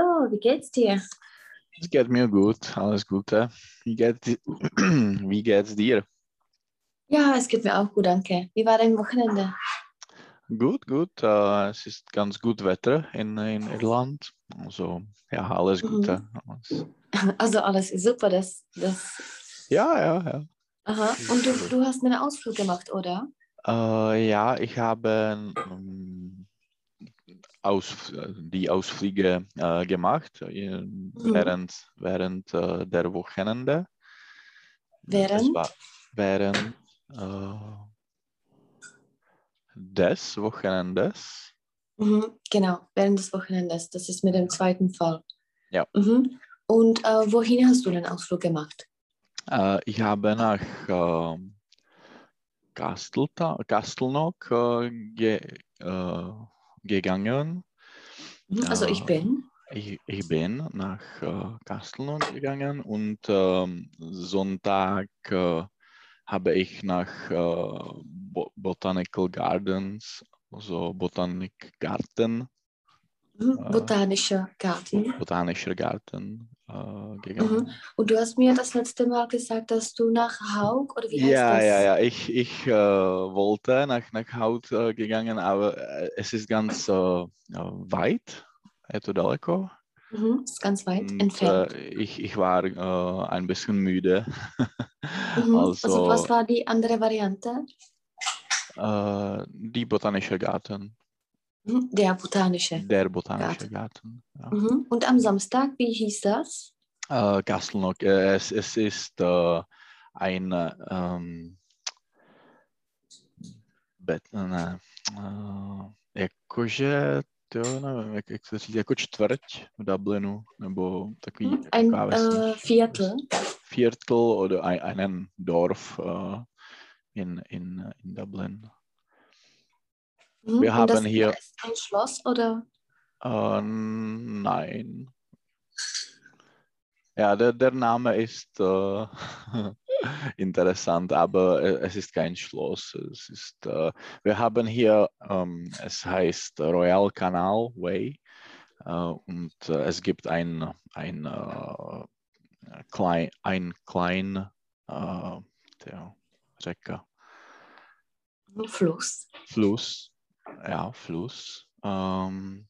So, wie geht's dir? Es geht mir gut, alles Gute. Wie, geht, wie geht's dir? Ja, es geht mir auch gut, danke. Wie war dein Wochenende? Gut, gut. Äh, es ist ganz gut Wetter in, in Irland. Also, ja, alles Gute. Alles. Also alles ist super, das, das. Ja, ja, ja. Aha. Und du, du hast einen Ausflug gemacht, oder? Äh, ja, ich habe ähm, aus, die Ausflüge äh, gemacht äh, während, während äh, der Wochenende. Während? War während äh, des Wochenendes. Mhm, genau, während des Wochenendes. Das ist mit dem zweiten Fall. Ja. Mhm. Und äh, wohin hast du den Ausflug gemacht? Äh, ich habe nach ähm, äh, ge, äh, gegangen. Mhm, Also ich Ja. bin. Ich, ich bin nach äh, Kastelnock gegangen und ähm, Sonntag äh, habe ich nach äh, Bo Botanical Gardens, also Botanikgarten. Äh. Botanischer Garten. botanischer Garten äh, gegangen. Mhm. Und du hast mir das letzte Mal gesagt, dass du nach Haug oder wie heißt Ja, das? ja, ja. Ich, ich äh, wollte nach, nach Haut äh, gegangen, aber äh, es ist ganz äh, äh, weit, etwa daleko. Mhm. Ist ganz weit Und, entfernt. äh, ich, ich war äh, ein bisschen müde. Mhm. Also, also was war die andere Variante? äh, die botanische Garten, Mhm. Der botanische. der botanische Garten. Ja. Mhm. Und am Samstag, wie hieß das? Äh, Kastelnock, äh, es, es ist äh, ein äh, ähm, bet, ne, uh, jakože, to nevím, jak, jak se říct, jako čtvrť v Dublinu, nebo takový Mhm. Ein äh, Viertel. Viertel oder ein, einen Dorf äh, in, in, in Dublin. Mhm. Wir haben hier- ist ein Schloss oder? Äh, nein. Ja, der, der Name ist äh, interessant, aber äh, es ist kein Schloss. Es ist, äh, wir haben hier, ähm, es heißt Royal Canal Way äh, und äh, es gibt ein, ein, klein, ein klein der Recke, Fluss. Fluss, ja, Fluss. Ähm,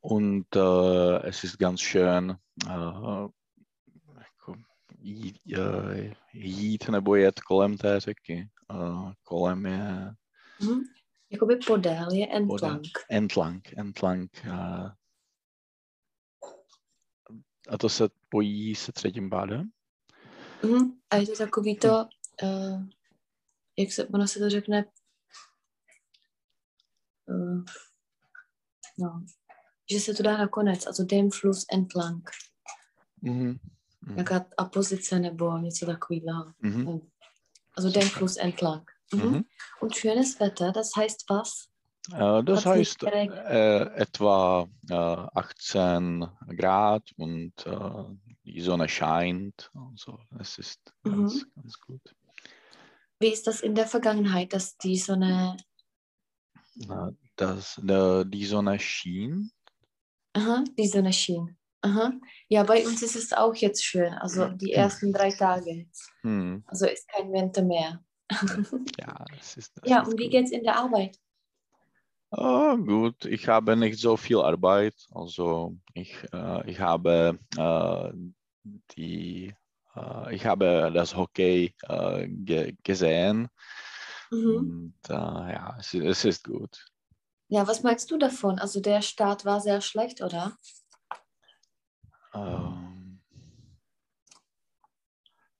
und äh, es ist ganz schön. Äh, jako jít, eh, jít nebo jet kolem té řeky. Eh, kolem je Mhm. Jakoby podél je entlang. entlang, entlang. eh. a to se pojí se třetím pádem? Mhm. A je to takový to, uh, jak se, ono se to řekne, uh, no, že se to dá nakonec, also dem Fluss entlang. Mhm. Mhm. Nějaká apozice nebo něco takového. Mhm. Also dem Fluss entlang. Mhm. Mhm. Und schönes Wetter, das heißt was? Äh, das Hat heißt äh, etwa äh, 18 Grad und äh, die Sonne scheint. Also es ist ganz, ganz gut. Wie ist das in der Vergangenheit, dass die Sonne, Äh, das, der, die Sonne schien. aha, die Sonne schien? Aha. Ja, bei uns ist es auch jetzt schön, also die ersten drei Tage. Hm, Also ist kein Winter mehr. ja, es ist, das Ja, und wie gut. geht's in der Arbeit? Oh, gut, ich habe nicht so viel Arbeit. Also ich, äh, ich habe äh, die, äh, ich habe das Hockey äh, ge gesehen Mhm. und äh, ja, es, es ist gut. Ja, was meinst du davon? Also der Start war sehr schlecht, oder? Ähm,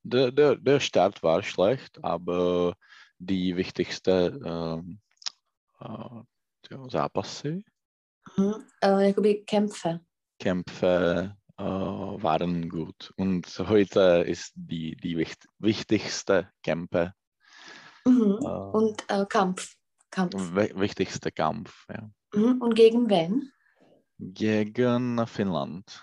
der, der, der Start war schlecht, aber die wichtigste ähm, äh, ja, Zápasy, Mhm. Äh, Kämpfe. Kämpfe äh, waren gut. Und heute ist die, die wicht, wichtigste Kämpfe, Mhm. äh, Und äh, Kampf. Kampf. wi- wichtigste Kampf ja. Mhm. Und gegen wen? gegen Finnland.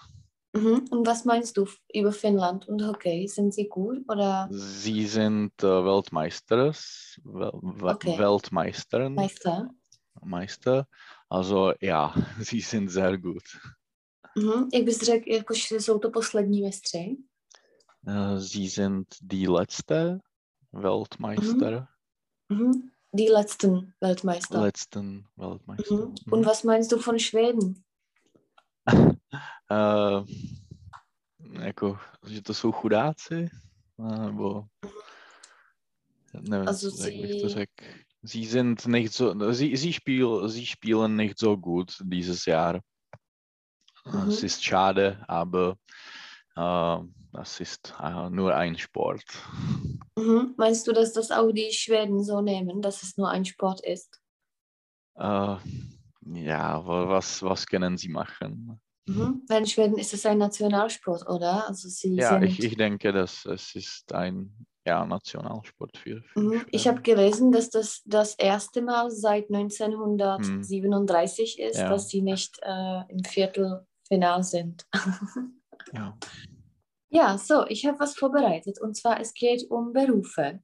Mhm. Und was meinst du über Finnland und Hockey? Sind sie gut oder Sie sind äh, Weltmeisters, Wel Okay. Weltmeistern. Meister? Meister. Also ja, sie sind sehr gut. Mhm. Jak bys řekl, jakož jsou to poslední mistři? Äh, Sie sind die letzte Weltmeister. Mhm. Die letzten Weltmeister. Letzten Weltmeister. mhm. Und was meinst du von Schweden? Uh, jako, že to jsou chudáci? Nebo nevím, Also jak bych to sie- řekl. Sie sind nicht so, sie, sie, spiel, sie spielen nicht so gut dieses Jahr. Mhm. Es ist schade, aber äh, das ist äh, nur ein Sport. Mhm. Meinst du, dass das auch die Schweden so nehmen, dass es nur ein Sport ist? Äh, ja, wa- was, was können sie machen? Mhm. Weil in Schweden ist es ein Nationalsport, oder? Also sie Ja, ich, ich denke, dass es ist ein ja, Nationalsport für, für Mhm. Ich habe gelesen, dass das das erste Mal seit 1937 ist, Ja. dass sie nicht äh, im Viertelfinal sind. Ja. Ja, so, ich habe was vorbereitet und zwar es geht um Berufe.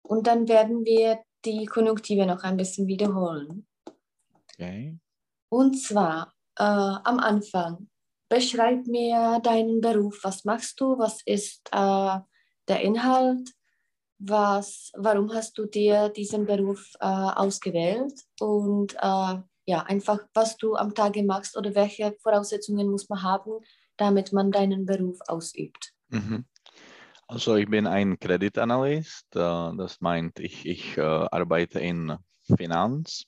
Und dann werden wir die Konjunktive noch ein bisschen wiederholen. Okay. Und zwar äh, am Anfang, beschreib mir deinen Beruf. Was machst du? Was ist äh, der Inhalt? Was, warum hast du dir diesen Beruf äh, ausgewählt? Und äh, ja, einfach, was du am Tage machst oder welche Voraussetzungen muss man haben, damit man deinen Beruf ausübt. Mhm. Also ich bin ein Kreditanalyst. Äh, das meint, ich, ich äh, arbeite in Finanz.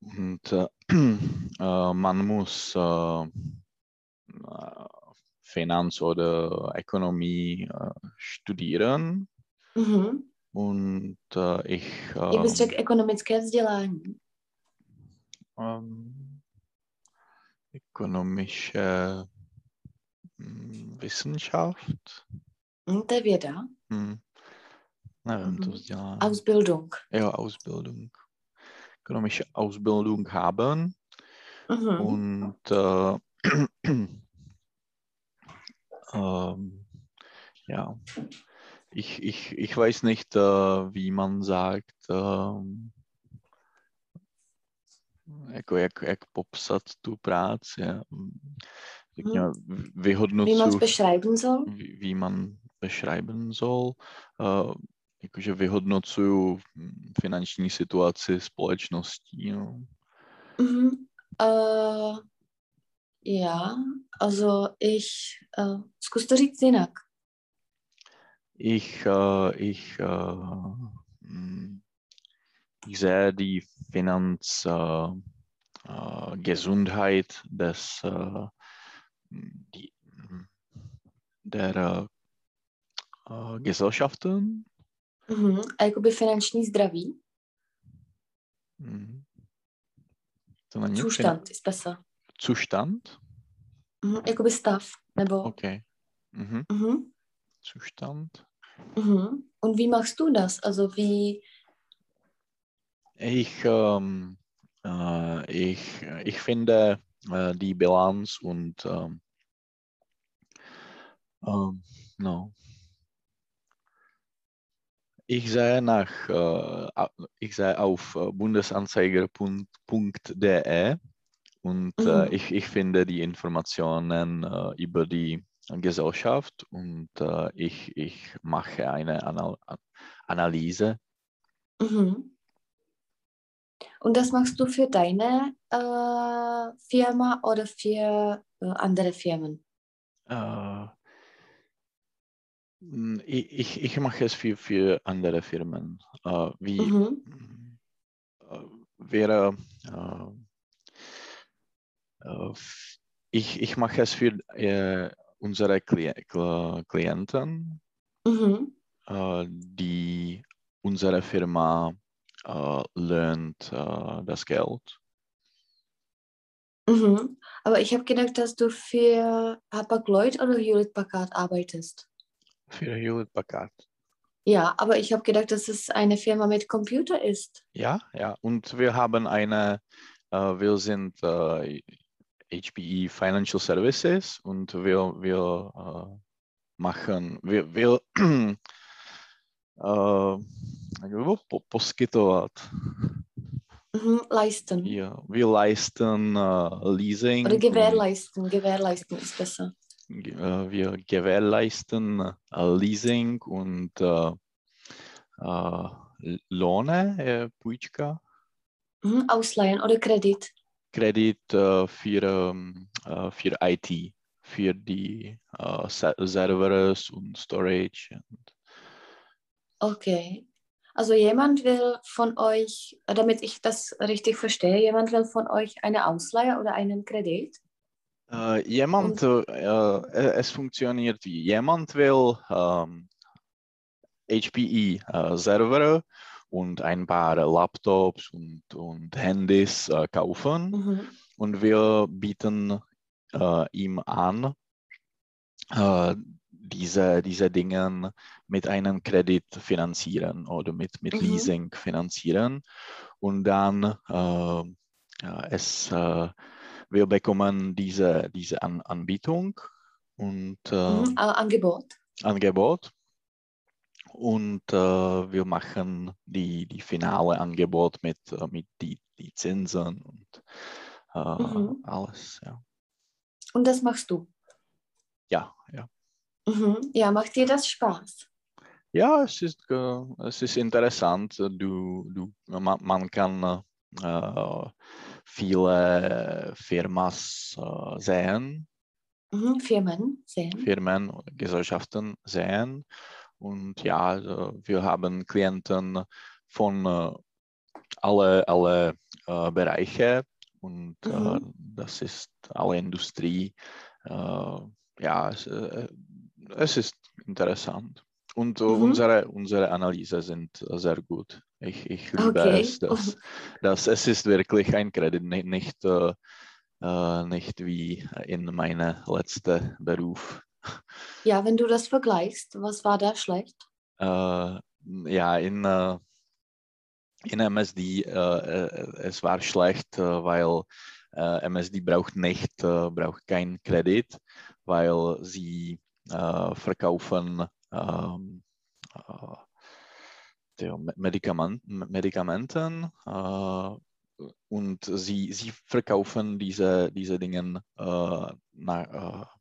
Und äh, äh, man muss äh, äh, Finanz oder Ökonomie äh, studieren. Mhm. Und äh, ich Jak bys ähm, řekl ekonomické vzdělání? ähm, ökonomische hm, Wissenschaft. Je věda. Hm. To Mhm. vzdělání. Ausbildung. ja, Ausbildung. Ökonomische Ausbildung haben. Mhm. Und äh, ähm, ja, ich, ich, ich weiß nicht, äh, wie man sagt, ähm, jako jak, jak popsat tu práci. Řekněme, Wie man es vyhodnocuji, beschreiben soll? wie, wie man beschreiben soll. Uh, jakože vyhodnocuju finanční situaci společností. No. Mhm. Äh, ja, also ich, äh, zkus to říct jinak. Ich, äh, ich, hm, ich sehe die Finanz, äh, äh, Gesundheit des, äh, die, der Gesellschaften. Mhm. A jakoby finanční zdraví? Mhm. To není Zustand ist besser. Zustand? Mhm. Jakoby stav, nebo... Okay. Mhm. Mhm. Zustand. Mhm. Und wie machst du das? Also wie... Ich, ähm, äh, ich, ich finde äh, die Bilanz und ähm, ähm, no. Ich sehe nach, äh, ich sehe auf äh, bundesanzeiger.de und äh, Mhm. ich, ich finde die Informationen äh, über die Gesellschaft und ich, ich mache eine Anal Analyse. Mhm. Und das machst du für deine äh, Firma oder für äh, andere Firmen? Äh, m, ich, ich, mache es für, für andere Firmen. Äh, wie Mhm. äh, wäre äh, ich, ich mache es für unsere Kli Kli- Klienten, Mhm. die unsere Firma äh, lernt äh, das Geld. Mhm. Aber ich habe gedacht, dass du für Hapag-Lloyd oder Hewlett-Packard arbeitest. Für Hewlett Packard. Ja, aber ich habe gedacht, dass es eine Firma mit Computer ist. Ja, ja. Und wir haben eine, äh, wir sind äh, HPE Financial Services und wir, wir äh, machen, wir, wir äh, jak by bylo po, poskytovat. Mhm, leisten. Ja, wir leisten äh, Leasing. Oder gewährleisten. Gewährleisten ist besser. äh, wir gewährleisten äh, Leasing und äh, äh, Lohne, äh, Půjčka, Mhm, ausleihen oder Kredit. Kredit äh, für, ähm, äh, für IT, für die Se- Servers und Storage. Okay. Also jemand will von euch, damit ich das richtig verstehe, jemand will von euch eine Ausleihe oder einen Kredit. Äh, jemand, äh, es funktioniert wie jemand will ähm, HPE äh, Server und ein paar Laptops und, und Handys kaufen Mhm. und wir bieten ihm an, diese, diese Dinge mit einem Kredit finanzieren oder mit, mit Mhm. Leasing finanzieren und dann äh, es, äh, wir bekommen diese, diese An Anbietung und äh, Mhm. Äh, Angebot. Angebot und äh, wir machen die, die finale Angebot mit, äh, mit die, die Zinsen und äh, Mhm. alles. Ja. Und das machst du. Ja, ja. Mhm. Ja, macht dir das Spaß? Ja, es ist, äh, es ist interessant. Du, du, man, man kann äh, viele Firmas äh, sehen, Mhm. Firmen sehen. Firmen Gesellschaften sehen. Und ja, also wir haben Klienten von äh, alle, alle äh, Bereiche und äh, Mhm. das ist alle Industrie. Äh, ja, es, ist interessant. Und Mhm. unsere, unsere Analyse sind sehr gut. Ich, ich liebe Okay. es. Dass, dass es ist wirklich ein Kredit, nicht, nicht, äh, äh, nicht wie in meinem letzten Beruf. Ja, wenn du das vergleichst, was war da schlecht? Äh, ja, in, äh, in MSD, äh, äh, es war schlecht, weil MSD braucht nicht, braucht kein Kredit, weil sie verkaufen ähm, äh, die Me- Medikament, Medikamenten äh, und sie, sie verkaufen diese, diese Dinge nach,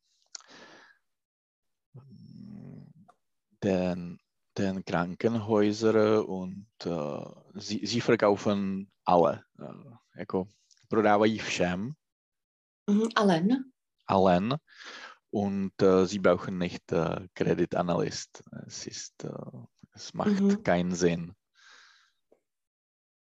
den, den Krankenhäusern und äh, sie, sie verkaufen alle. Äh, jako prodávají všem, Mhm. Allen. allen und äh, sie brauchen nicht äh, Kreditanalyst. Es, ist, äh, es macht Mhm. keinen Sinn.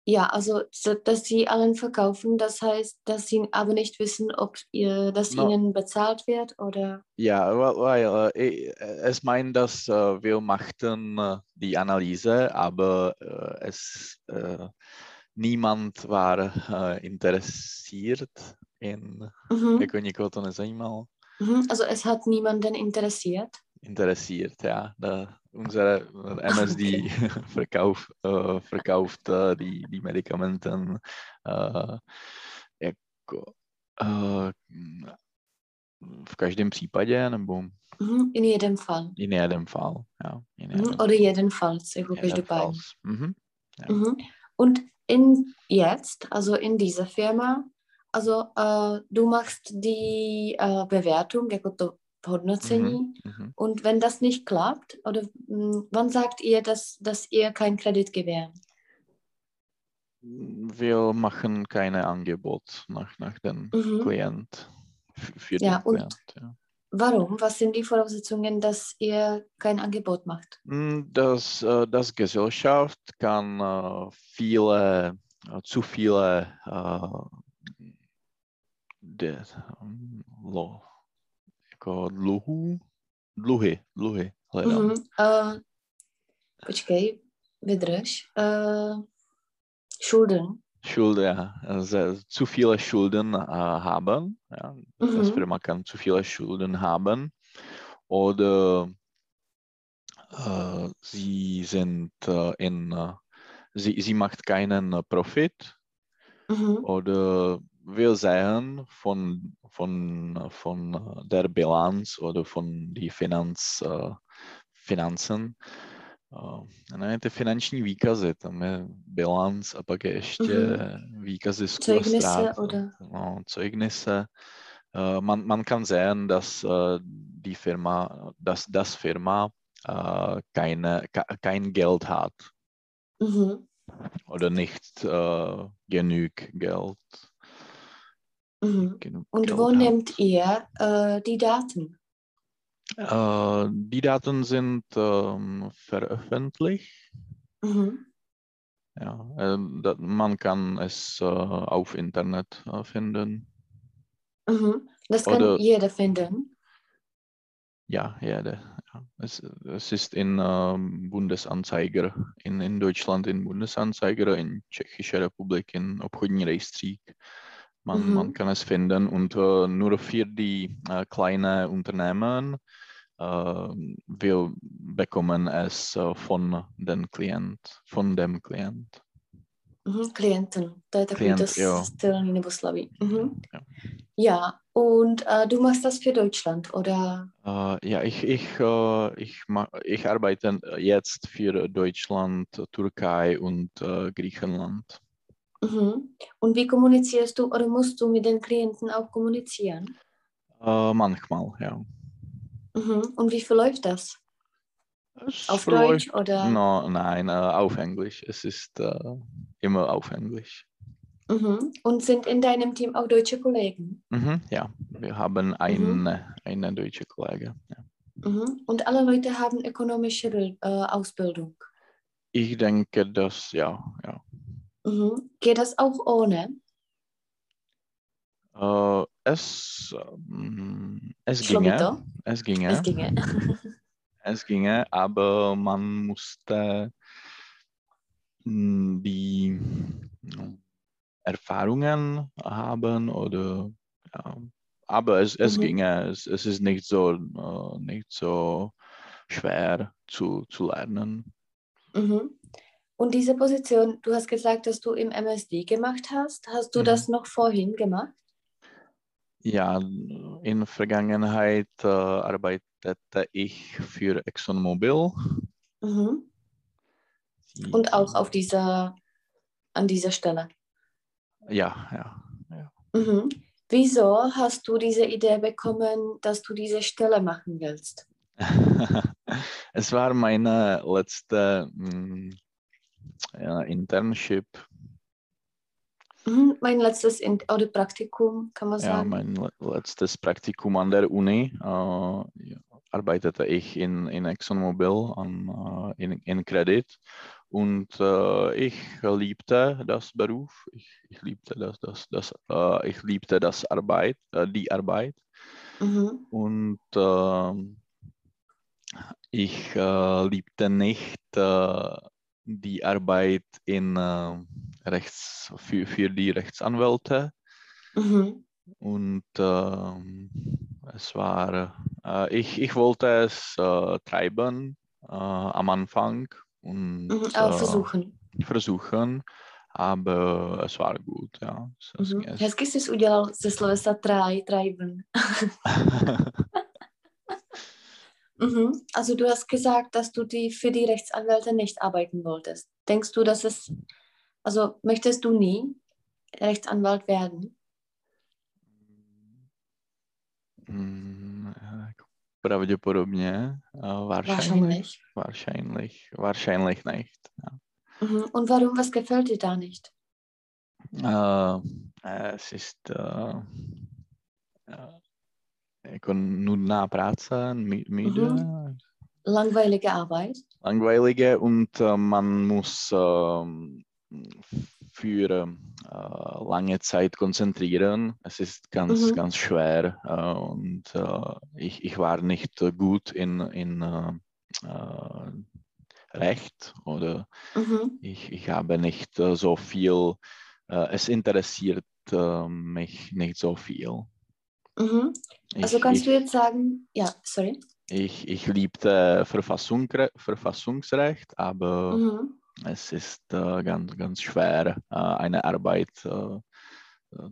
Ja, also, so, dass sie allen verkaufen, das heißt, dass sie aber nicht wissen, ob ihr, das No. ihnen bezahlt wird oder. Ja, weil, äh, es meint, dass äh, wir machten äh, die Analyse, aber äh, es äh, niemand war äh, interessiert in, Mhm. jako nikoho to nezajímalo. Also, es hat niemanden interessiert. interessiert, ja. Da, unsere äh, MSD verkauf, äh, verkauft äh, die, die Medikamenten äh, jako, äh, v každém případě, nebo Mhm. In jedem Fall. in jedem Fall, ja. In Mhm. jedem Oder jedenfalls, jako každopádně. Mhm. Ja. Mhm. Und in jetzt, also in dieser Firma, also äh, du machst die äh, Bewertung, jako to hodnocení. Mhm. Und wenn das nicht klappt, oder mh, wann sagt ihr, dass, dass ihr keinen Kredit gewähren? Wir machen keine Angebot nach, nach dem Mhm. Klient. Für Ja, den und- Klient, ja. Warum? Was sind die Voraussetzungen, dass ihr kein Angebot macht? Mm, Das, äh, das Gesellschaft kann äh, viele, äh, zu viele äh, de, mm, lo, jako dluhů, dluhy, dluhy hledám. Mhm. Uh, počkej, vydrž. Uh, Schulden. Schulden, ja, also zu viele Schulden äh, haben. Ja, Das Mhm. Firma kann zu viele Schulden haben. Oder äh, sie sind äh, in, äh, sie, sie macht keinen Profit. Mhm. Oder wir sehen von, von, von äh, der Bilanz oder von die Finanz, äh, Finanzen, Uh, ne, ty finanční výkazy, tam je bilanc a pak je ještě mm-hmm. výkazy z Zeugnisse oder? No, Zeugnisse. Uh, man, man kann sehen, dass uh, die Firma, dass das Firma uh, keine, kein Geld hat. Mhm. Oder nicht genug Geld. Mhm. Genug Und Geld wo hat. nehmt ihr uh, die Daten? Uh, die Daten sind um, veröffentlicht. Mhm. Ja, äh, man kann es äh, auf Internet äh, finden. Mhm. Das kann Oder, jeder finden. Ja, jeder. Ja. Es, es ist in ähm, Bundesanzeiger, in, in Deutschland in Bundesanzeiger, in Tschechische Republik in Obchodní rejstřík. Man, mhm. man kann es finden und äh, nur für die äh, kleinen Unternehmen äh, wir bekommen es äh, von den Klient, von dem Klient. Mhm, Klienten, je takový Klient, jo. silný nebo slabý. Mhm. Ja. ja, und uh, du machst das für Deutschland, oder? Uh, ja, ich, ich, uh, ich, ich arbeite jetzt für Deutschland, Türkei und Griechenland. Mhm. Und wie kommunizierst du oder musst du mit den Klienten auch kommunizieren? manchmal, ja. Mhm. Und wie verläuft das? Es auf Deutsch oder? No, nein, äh, auf Englisch. Es ist äh, immer auf Englisch. Mhm. Und sind in deinem Team auch deutsche Kollegen? Mhm, ja, wir haben einen, mhm. einen deutschen Kollege. Ja. Mhm. Und alle Leute haben ökonomische äh, Ausbildung? Ich denke, dass ja. ja. Mhm. Geht das auch ohne? Uh, es, um, es ginge. Es ginge. Es ginge. es ginge, aber man musste hm, die Erfahrungen haben oder ja, aber es, es mhm. ginge. Es, es ist nicht so, uh, nicht so schwer zu, zu lernen. Mhm. Und diese Position, du hast gesagt, dass du im MSD gemacht hast. Hast du mhm. das noch vorhin gemacht? Ja, in Vergangenheit äh, arbeitete ich für ExxonMobil. Mhm. Und auch auf dieser, an dieser Stelle. Ja, ja. ja. Mhm. Wieso hast du diese Idee bekommen, dass du diese Stelle machen willst? es war meine letzte mm, ja, Internship. Mhm, mein letztes In oder Praktikum, kann man ja, sagen. mein letztes Praktikum an der Uni. Äh, arbeitete ich in, in ExxonMobil an, äh, in, in Credit und äh, ich liebte das Beruf, ich, ich liebte das, das, das äh, ich liebte das Arbeit, äh, die Arbeit. Mhm. und ähm, ich äh, liebte nicht die Arbeit in Rechts, für, für die Rechtsanwälte. Mhm. Und äh, es war, äh, ich, ich wollte es äh, treiben äh, am Anfang und mhm, äh, versuchen. versuchen, aber es war gut, ja. Mhm. Hezky jsi udělal ze slovesa try, treiben. mhm. Also du hast gesagt, dass du die für die Rechtsanwälte nicht arbeiten wolltest. Denkst du, dass es also möchtest du nie Rechtsanwalt werden? Mm, pravděpodobně. Wahrscheinlich. Wahrscheinlich. Wahrscheinlich nicht. Ja. Mhm. Und warum? Was gefällt dir da nicht? Uh, es ist uh, uh, jako nudná práce, müde. Mhm. Langweilige Arbeit. Langweilige und man muss für äh, lange Zeit konzentrieren. Es ist ganz, mhm. ganz schwer äh, und äh, ich, ich war nicht gut in, in äh, äh, Recht oder mhm. ich, ich habe nicht äh, so viel, es interessiert mich nicht so viel. Mhm. Also ich, kannst ich, du jetzt sagen, ja, sorry. Ich, ich liebte Verfassung, Verfassungsrecht, aber mhm es ist äh, ganz, ganz schwer, äh, eine Arbeit äh, äh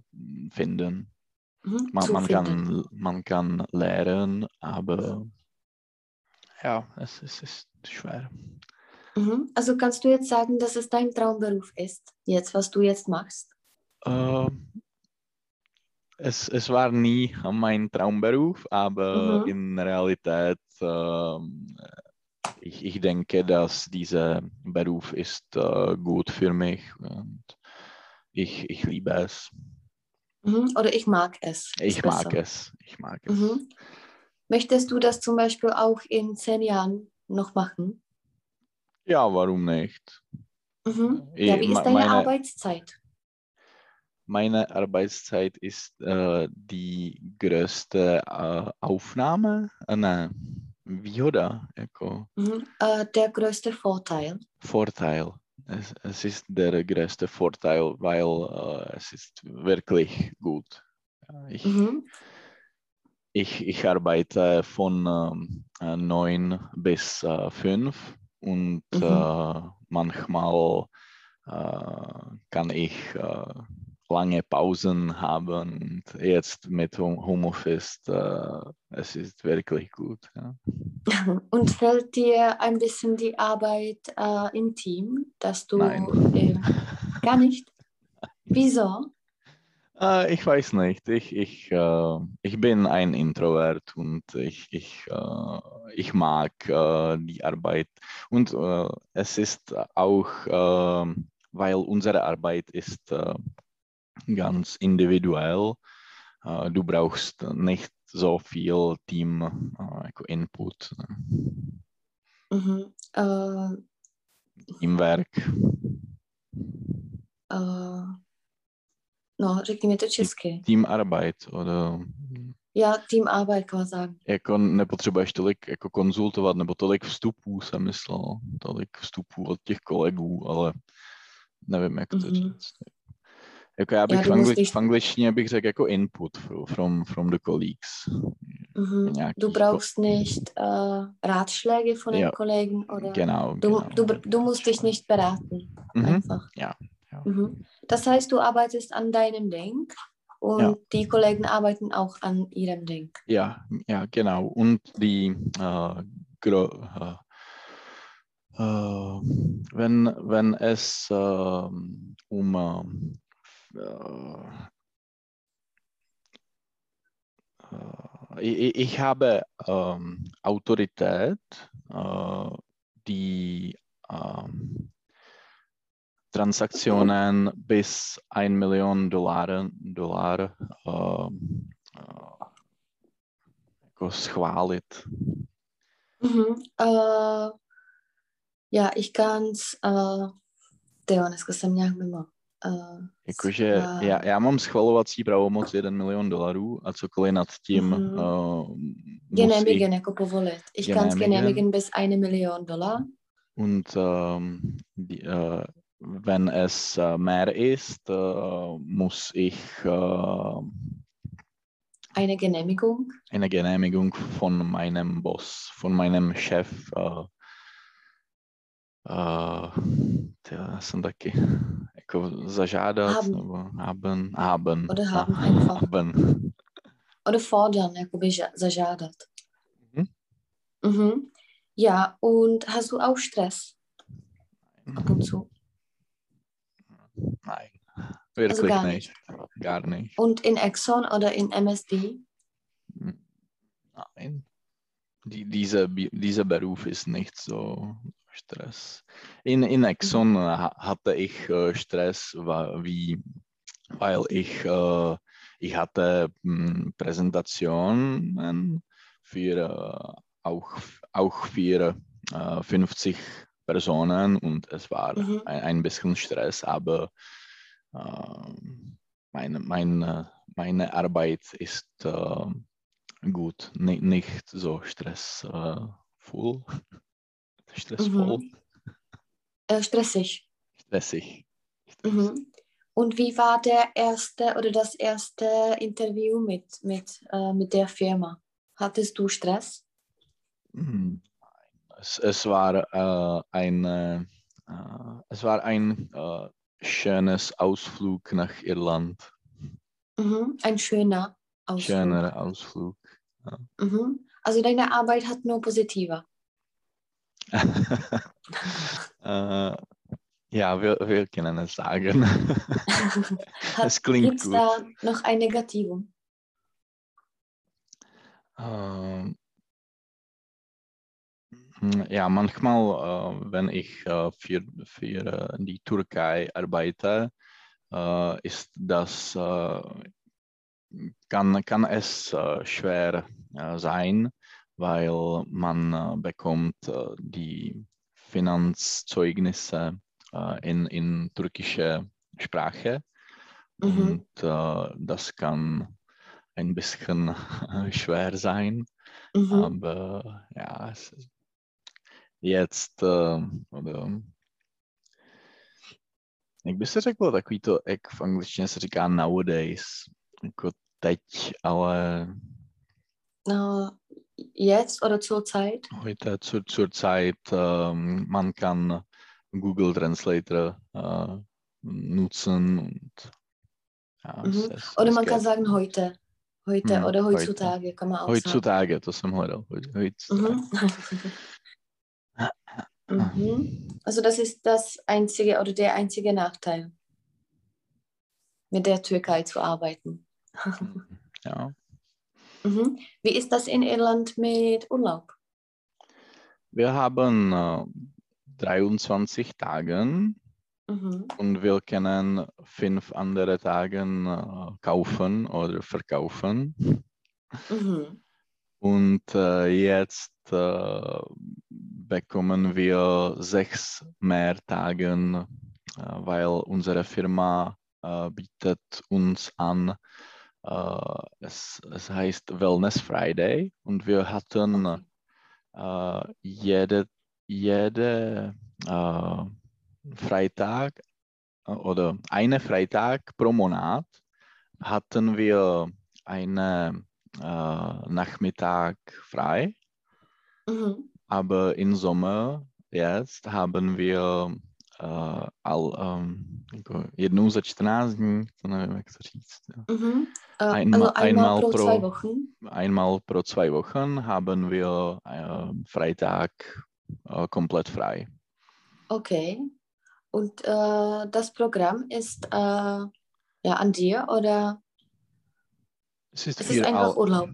finden. Mhm, man, man kann, man kann lernen, aber ja, es, es ist schwer. Mhm. Also kannst du jetzt sagen, dass es dein Traumberuf ist, jetzt, was du jetzt machst? Äh, es, es war nie mein Traumberuf, aber Mhm. in Realität, ähm, ich, ich denke, dass dieser Beruf ist äh, gut für mich und ich, ich liebe es. Mhm. Oder ich mag es. Ich mag besser. es. Ich mag es. Mhm. Möchtest du das zum Beispiel auch in zehn Jahren noch machen? Ja, warum nicht? Mhm. Eh, Ja, wie ma- ist deine meine- Arbeitszeit? Meine Arbeitszeit ist äh, die größte äh, Aufnahme. Äh, ne, výhoda, jako Mhm. Äh, der größte Vorteil. Vorteil. Es, es ist der größte Vorteil, weil äh, es ist wirklich gut. Ja, Ich, Mhm. ich, ich arbeite von ähm, äh, 9 bis äh, 5 und Mhm. äh, manchmal äh, kann ich äh, lange Pausen haben. Und jetzt mit Home- Homeoffice, äh, es ist wirklich gut. Ja. Und fällt dir ein bisschen die Arbeit äh, im Team, dass du äh, gar nicht? Wieso? Äh, ich weiß nicht. Ich, ich, äh, ich bin ein Introvert und ich, ich, äh, ich mag äh, die Arbeit. Und es ist auch, weil unsere Arbeit ist ganz individuell. Du brauchst nicht so viel Team jako Input Mhm. Im Werk. äh, no, řekni mi to česky. Teamarbeit oder Já tým arbeit, sagen. jako nepotřebuješ tolik jako konzultovat nebo tolik vstupů, jsem myslel, tolik vstupů od těch kolegů, ale nevím, jak to Mhm. říct. Jako já bych Já v, angli- nicht- v angličtině bych řekl jako input fro- from, from the colleagues. Mhm. Nějaký Du brauchst nicht äh, Ratschläge von den Ja. Kollegen oder Genau, du, genau. du, du musst dich nicht beraten. Mhm. Einfach. Ja, ja. Mhm. Das heißt, du arbeitest an deinem Denk und Ja. die Kollegen arbeiten auch an ihrem Denk. Ja, ja, genau. Und die, äh, äh, äh, wenn, wenn es ähm, um äh, ich, ich habe ähm, Autorität, äh, die ähm, Transaktionen bis 1 Million Dollar, Dollar ähm, äh, jako schválit. Mhm. Äh, ja, ich kann's, äh, tyjo, dneska jsem nějak mimo. Äh, Jakože já, já mám schvalovací pravomoc 1 milion dolarů a cokoliv nad tím uh, musí. Genehmigen, jako povolit. Ich Genehmigen. genehmigen bis eine Million Dollar. Und ähm, die, äh, wenn es äh, mehr ist, äh, muss ich äh, Eine Genehmigung. eine Genehmigung von meinem Boss, von meinem Chef. Äh, äh, jsem taky jako zažádat Haben. haben, haben, Oder haben Ah, einfach. haben. Oder fordern, zažádat. Mhm. Mhm. Ja, und hast du auch Stress ab und zu? Nein, wirklich gar nicht. Gar nicht. Und in Exxon oder in MSD? Nein. Die, dieser, dieser Beruf ist nicht so Stress. In, in Exxon äh, ha- hatte ich äh, Stress, wie, weil ich, äh, ich hatte mh, Präsentationen für auch, auch für äh, 50 Personen und es war Mhm. ein, ein bisschen Stress, aber meine, meine, meine Arbeit ist gut, ni- nicht so stressvoll. Stressvoll, Äh, stressig. stressig. Mhm. Und wie war der erste oder das erste Interview mit, mit, äh, mit der Firma? Hattest du Stress? Hm, Es, es war äh, ein, äh, äh, es war ein äh, schönes Ausflug nach Irland. Mhm. Ein schöner Ausflug. Schöner Ausflug. Mhm. Also deine Arbeit hat nur positive. Äh, ja, wir, wir können es sagen. es klingt Gibt es gut. da noch ein Negativum? Ähm, ja, manchmal, äh, wenn ich äh, für, für äh, die Türkei arbeite, ist das, kann, kann es schwer sein, weil man äh, bekommt äh, die Finanzzeugnisse äh, in, in türkischer Sprache Mhm. und äh, das kann ein bisschen äh, schwer sein. Mhm. Aber ja, es is- jetzt, uh, oder, jak by se řeklo, takový to, jak v angličtině se říká nowadays, jako teď, ale Äh, jetzt oder zurzeit? heute zur, zur Zeit, ähm, man kann Google Translator äh, nutzen und ja, Mhm. es, Oder es man kann sagen heute. Heute Hm, oder heute. heutzutage kann man auch sagen. Heutzutage, to jsem hledal. Heut- Heutzutage. Mhm. mhm. Also das ist das einzige oder der einzige Nachteil, mit der Türkei zu arbeiten. Ja. Mhm. Wie ist das in Irland mit Urlaub? Wir haben äh, 23 Tage Mhm. und wir können fünf andere Tage äh, kaufen oder verkaufen. Mhm. Und äh, jetzt äh, bekommen wir sechs mehr Tage, äh, weil unsere Firma äh, bietet uns an, äh, es, es heißt Wellness Friday und wir hatten äh, jede, jede äh, Freitag oder eine Freitag pro Monat hatten wir eine äh, Nachmittag frei, Mhm. aber im Sommer jetzt haben wir äh, all, um, jako jednou za 14 dní, to nevím, jak to říct. Ja. Mhm. Äh, Einmal- also einmal einmal pro, pro- zwei Wochen. Einmal pro zwei Wochen haben wir äh, Freitag äh, komplett frei. Okay. Und äh, das Programm ist äh, ja an dir oder Es ist, es ist einfach all- Urlaub?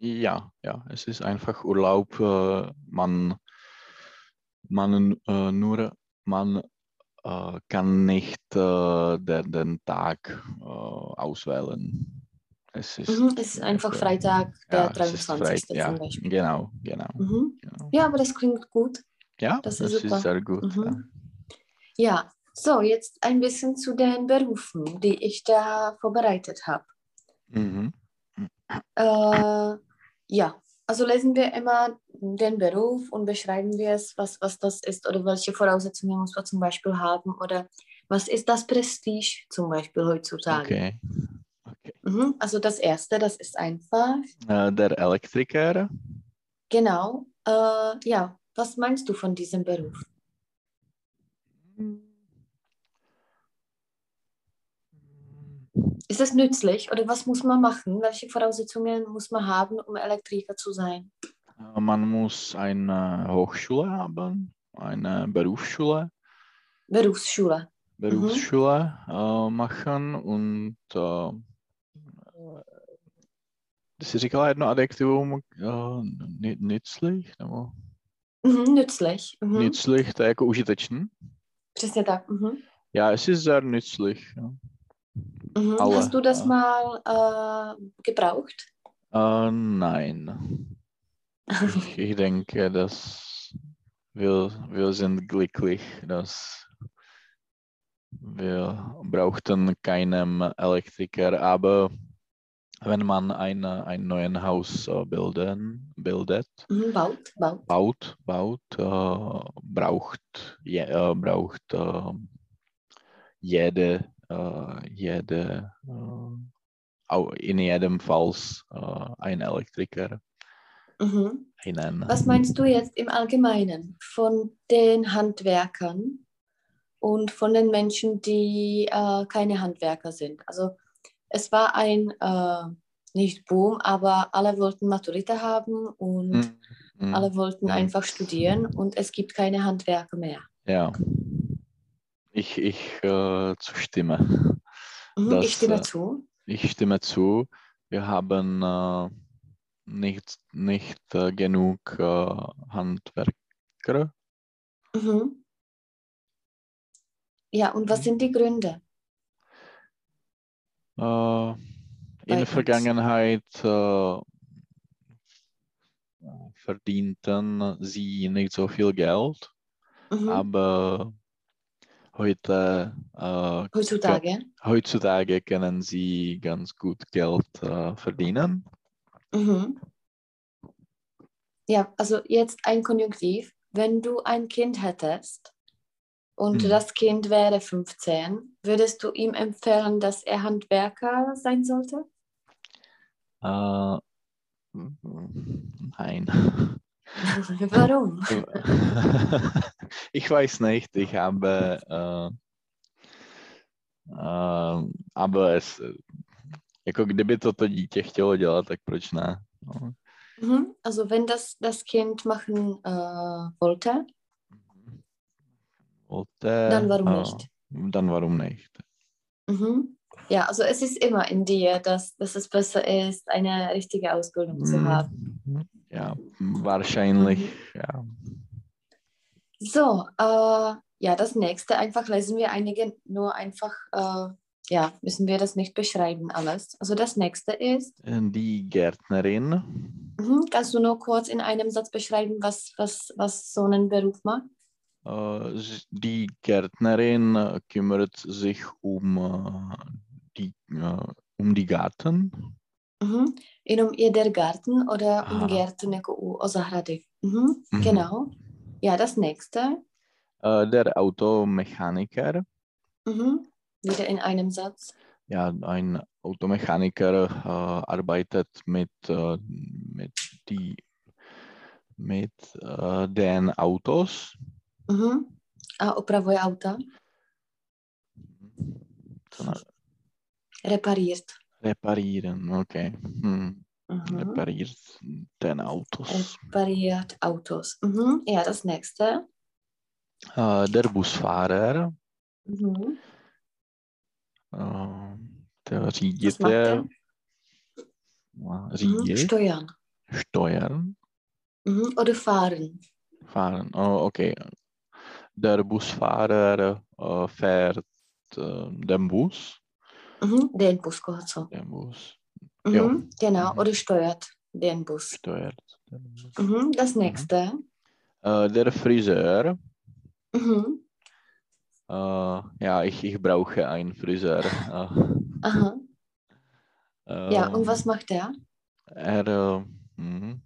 Ja, ja, es ist einfach Urlaub. Man, man nur, man kann nicht äh, den, den Tag äh, auswählen. Es ist, Mhm. Es ist einfach äh, Freitag, der ja, es ist 23. frei, ja, zum Beispiel. genau, genau. Mhm. genau. Ja, aber das klingt gut. Ja, das das, ist super. ist sehr gut. Ja. Mhm. Ja, so jetzt ein bisschen zu den Berufen, die ich da vorbereitet habe. Mhm. Äh, ja, also lesen wir immer den Beruf und beschreiben wir es, was, was das ist oder welche Voraussetzungen muss man zum Beispiel haben oder was ist das Prestige zum Beispiel heutzutage. Okay. okay. Mhm, also das Erste, das ist einfach, Äh, der Elektriker, genau, äh, ja, was meinst du von diesem Beruf? Ist es nützlich oder was muss man machen? Welche Voraussetzungen muss man haben, um Elektriker zu sein? Äh, Man muss eine Hochschule haben, eine Berufsschule, Berufsschule. Berufsschule äh, machen und äh, ty jsi říkala jedno adjektivum uh, nützlich, nebo Mhm, nützlich. Mhm. nützlich, to je jako užitečný. Přesně tak. Mhm. Ja, es ist sehr nützlich. Ja. Mhm. Aua, Hast du das mal äh, gebraucht? Äh, nein. Ich, ich denke, dass wir, wir sind glücklich, dass wir brauchten keinen Elektriker, aber wenn man eine, ein neues Haus äh, bilden, bildet, Mhm, baut, baut. baut, baut, äh, braucht, je, äh, braucht äh, jede, äh, jede äh, in jedem Fall ein Elektriker. Mhm. Was meinst du jetzt im Allgemeinen von den Handwerkern und von den Menschen, die äh, keine Handwerker sind? Also es war ein, äh, nicht Boom, aber alle wollten Maturita haben und mm, alle wollten Mhm. einfach studieren und es gibt keine Handwerker mehr. Ja. Ich, ich äh, zustimme. Mhm, Das, ich stimme äh, zu. Ich stimme zu. Wir haben äh, nicht, nicht äh, genug äh, Handwerker. Mhm. Ja, und was sind die Gründe? Äh, in uns. Vergangenheit äh, verdienten sie nicht so viel Geld, Mhm. aber heute, äh, Heutzutage. heutzutage können sie ganz gut Geld äh, verdienen. Mhm. Ja, also jetzt ein Konjunktiv. Wenn du ein Kind hättest und Mhm. das Kind wäre 15, würdest du ihm empfehlen, dass er Handwerker sein sollte? Äh, nein. Warum? ich weiß nicht, ich habe, äh, äh, aber es, jako kdyby to to dítě chtělo dělat, tak proč ne? No. Mhm. Also wenn das das Kind machen äh, wollte, Wollte, dann warum äh, nicht? Dann warum nicht? Mhm. Ja, also es ist immer in dir, dass, dass es besser ist, eine richtige Ausbildung zu haben. Mhm. Ja, wahrscheinlich, Mhm. ja. So, äh, ja, das nächste, einfach lesen wir einige, nur einfach, äh, ja, müssen wir das nicht beschreiben alles. Also das nächste ist, Die Gärtnerin, mhm, kannst du nur kurz in einem Satz beschreiben, was, was, was so ein Beruf macht? äh, die Gärtnerin äh, kümmert sich um äh, die, um die Garten. Mhm. Jenom je der Garten oder um Aha. Gärten jako o zahrady. Mhm. Mhm. Genau. Ja, das nächste. Der Automechaniker, Mhm. Wieder in einem Satz. ja, ein Automechaniker äh, arbeitet mit, äh, mit, die, mit äh, den Autos. Mhm. A opravuje auta. Repariert. Reparieren, okay. Hm. Mhm. Repariert den Autos. Repariert Autos. Mhm. Ja, das nächste. Äh, der Busfahrer, Mhm. Macht Řiditel, er? äh, Mhm. řídit, Steuern. steuern, Mhm. Oder fahren. fahren. Oh, okay. Der Busfahrer äh, fährt äh, den Bus. Mhm. Den Bus, co? Den Bus Mhm. Ja. Genau. Mhm. Oder steuert den Bus. steuert. Den Bus. Mhm. Das nächste. Äh, der Friseur, Mhm. Äh, ja, ich, ich brauche einen Friseur. Äh, Aha. Ja, und ähm, was macht er? Er, äh, mhm.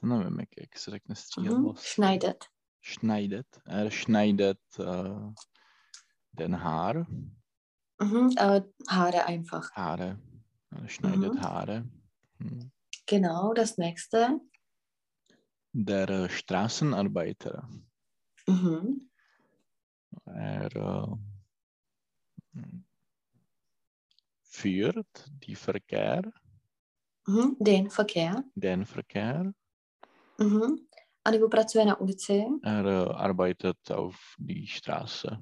To nevím, jak, jak se řekne Mhm. střídavost. Schneidet. Schneidet. Er schneidet äh, den Haar. Mhm. Äh, Haare einfach. Haare. Er schneidet Mhm. Haare. Hm. Genau. Das nächste. Der äh, Straßenarbeiter. Mhm. Er äh, führt die Verkehr, Mhm. Den Verkehr. den Verkehr. Mhm. A nebo pracuje na ulici. Er äh, arbeitet auf die Straße.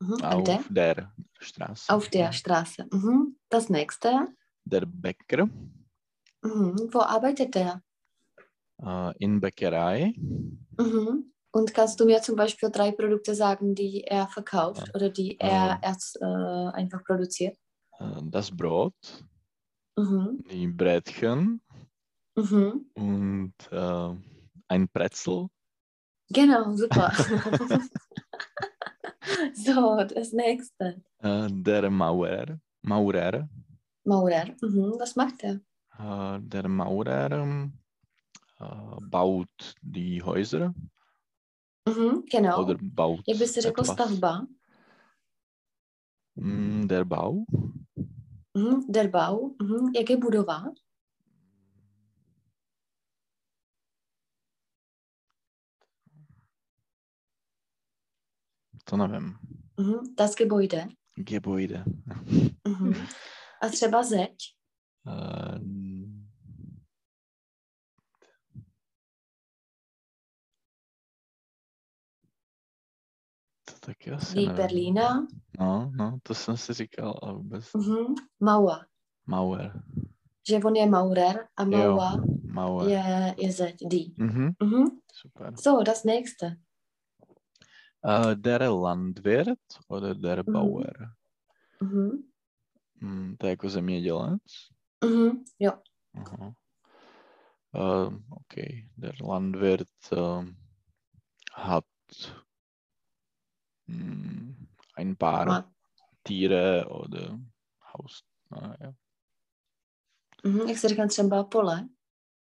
Mhm. Auf der Straße. Auf der Straße. Mhm. Das nächste. Der Bäcker Mhm. Wo arbeitet der? Äh, in Bäckerei. Mhm. Und kannst du mir zum Beispiel drei Produkte sagen, die er verkauft oder die er Ähm. erst äh, einfach produziert? Äh, das Brot, Mhm. die Brötchen Mhm. und äh, ein Pretzel. Genau, super. so, das nächste. Äh, der Maurer, Maurer, Maurer. Mhm. Was macht er? äh, der Maurer äh, baut die Häuser Mhm. Genau. oder baut Jak byste řekl etwas. stavba? Mm, der Bau, Mhm. Der Bau. Mhm. Jak je budova? to nevím. Mhm. Das Gebäude. Gebäude. Mhm. A třeba zeď? Äh, taky asi Die nevím. Berliner. No, no, to jsem si říkal, ale vůbec. Mhm. Mauer. Mauer. Že on je Maurer a Jo, Mauer je, je Z, die. Mhm, Mhm. super. So, das nächste. Äh, der Landwirt oder der. Bauer? Mhm. Hm, to je jako zemědělec? Mhm. Jo. Aha. Ähm, okay, der Landwirt ähm, hat hm, ein paar Ma- Tiere oder Haus. Ah, ja. Mhm. Jak se říká třeba pole?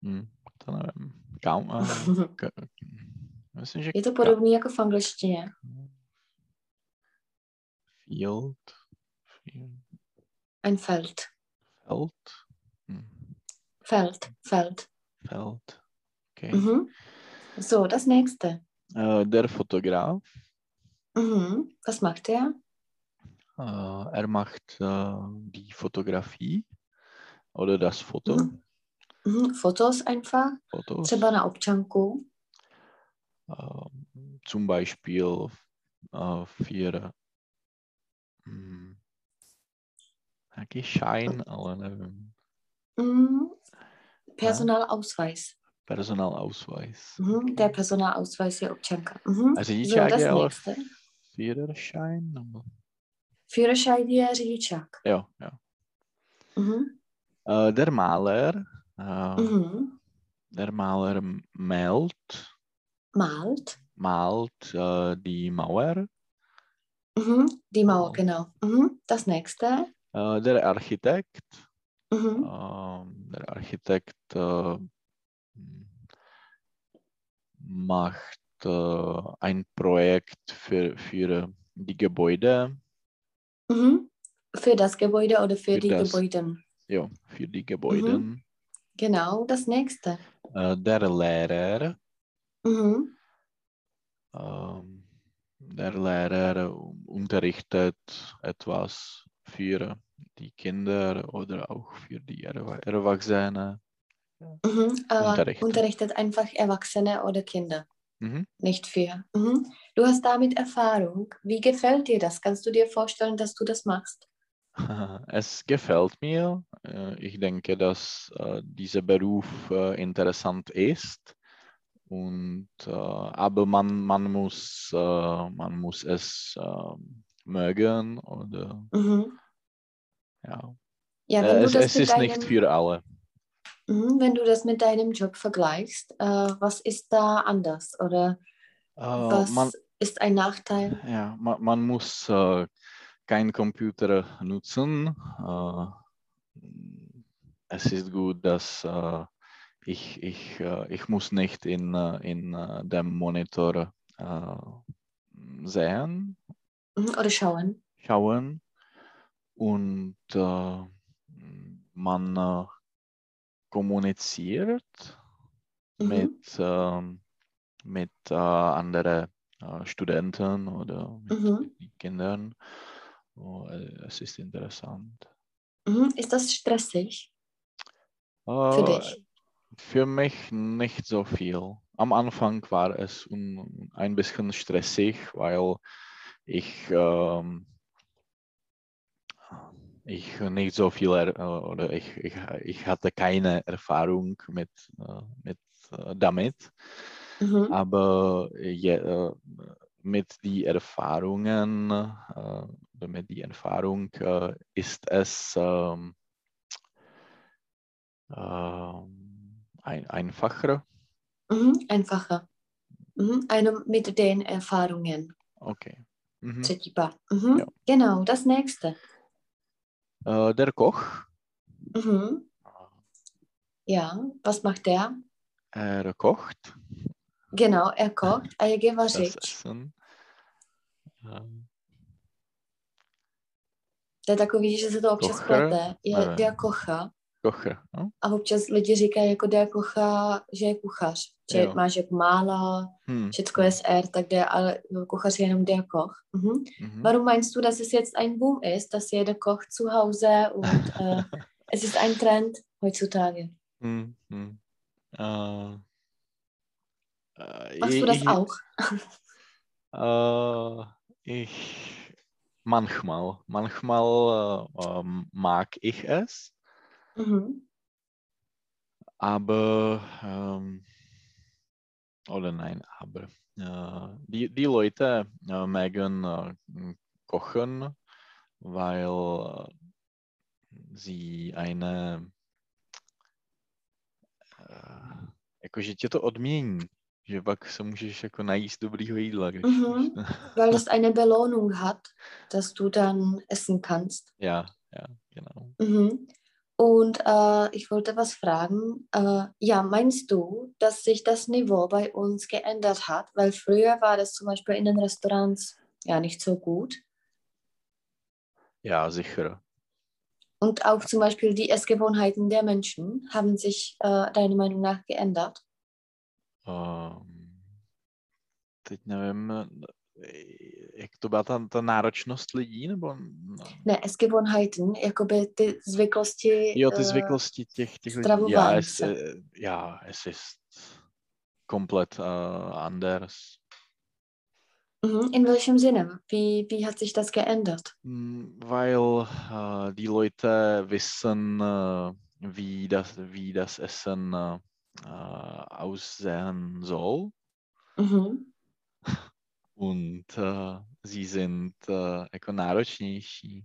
Hm, to nevím. Kam? A, ka, myslím, že Je to podobný jako v angličtině. Field. Field. Ein Feld. Feld. Hm, Feld. Feld. Feld. Okay. Mhm. So, das nächste. Äh, der Fotograf. Mhm. Was macht er? Äh, er macht äh, die Fotografie oder das Foto. Mhm. Mhm. Fotos einfach. Fotos. Třeba na občanku. Ähm, zum Beispiel äh, für hm, jaký Schein, ale nevím, Mhm. Personalausweis. Personalausweis. Mhm. Der Personalausweis je občanka. Mhm. A So, ale nächste. Führerschein? Führerschein je řidičák. Jo, jo. Mhm. Äh, der Maler, äh, Mhm. der Maler malt, Malt. malt äh, die Mauer. Mhm. Die Mauer, Oh. genau. Mhm. Das nächste. Äh, der Architekt, Mhm. ähm, der Architekt äh, macht äh, ein Projekt für, für die Gebäude, Mhm. Für das Gebäude oder für, Für die das- Gebäude. ja, für die Gebäude. Genau, das nächste. Äh, der Lehrer, Mhm. ähm, der Lehrer unterrichtet etwas für die Kinder oder auch für die Erwa Erwachsenen. Mhm. Unterrichtet. unterrichtet einfach Erwachsene oder Kinder. Mhm. Nicht für. Mhm. Du hast damit Erfahrung. Wie gefällt dir das? Kannst du dir vorstellen, dass du das machst? Es gefällt mir. Äh, Ich denke, dass äh, dieser Beruf äh, interessant ist. Und, aber man, man, muss, man muss es ähm, mögen. Oder, Mhm. ja. Ja, es es ist nicht deinem, für alle. Mhm, wenn du das mit deinem Job vergleichst, äh, was ist da anders? Oder Äh, was man, ist ein Nachteil? ja, man, man muss äh, keinen Computer nutzen. Äh, es ist gut, dass äh, ich, ich, äh, ich muss nicht in, in dem Monitor sehen, Mhm. Oder schauen? schauen und man kommuniziert Mhm. mit, ähm, mit äh, anderen äh, Studenten oder mit Mhm. Kindern. Oh, es ist interessant. Mhm. Ist das stressig für Äh, dich? Für mich nicht so viel. Am Anfang war es ein bisschen stressig, weil ich, ähm, ich nicht so viel äh, oder ich, ich, ich hatte keine Erfahrung mit, äh, mit äh, damit. Mhm. Aber je, mit die Erfahrungen, mit die Erfahrung ist es ähm, ähm, ein, einfacher. Mhm. Einfacher. Mhm. Eine mit den Erfahrungen. Okay. Mhm. Mhm. Jo. Genau, das nächste. Äh, der Koch, Mhm. Ja, was macht der? er kocht Genau, er kocht a jak je das. Essen. Ähm, To je takový, že se to občas Kocher? plete. Je Nevím. der Kocha. Kocher, no? A občas lidi říkají jako der Kocha, že je kuchař. Že Jo. máš jako mála, Hm. všecko je s R, tak der, ale kuchař je jenom der Koch. Mhm. Mhm. Warum meinst du, dass es jetzt ein Boom ist, dass jeder kocht zu Hause und äh, es ist ein Trend heutzutage? Hm, hm. Äh, äh, Machst du ich- das ich- auch? Äh, ich manchmal, manchmal äh, mag ich es, Mhm. aber ähm, oder nein, aber äh, die, die Leute äh, mögen äh, kochen, weil sie eine äh, jakože tě to odmění, že pak se můžeš jako najíst dobrýho jídla. Když, Mhm. když, Weil das eine Belohnung hat, dass du dann essen kannst. ja, ja, genau. Mhm. Und äh, ich wollte was fragen. Äh, ja, meinst du, dass sich das Niveau bei uns geändert hat? Weil früher war das zum Beispiel in den Restaurants ja nicht so gut. Ja, sicher. Und auch zum Beispiel die Essgewohnheiten der Menschen haben sich äh, deiner Meinung nach geändert. Um, teď nevím, jak to byla ta, ta náročnost lidí, nebo... no, Ne, Essgewohnheiten, jakoby ty zvyklosti. Jo, ty äh, zvyklosti těch, těch lidí. Ja, es, se. äh, ja, es ist komplett äh, anders. Mhm. In welchem Sinne? Wie, wie hat sich das geändert? Mm, Weil äh, die Leute wissen, äh, wie, das, wie das Essen äh, aussehen soll. Mhm. Und äh, sie sind äh, jako náročnější,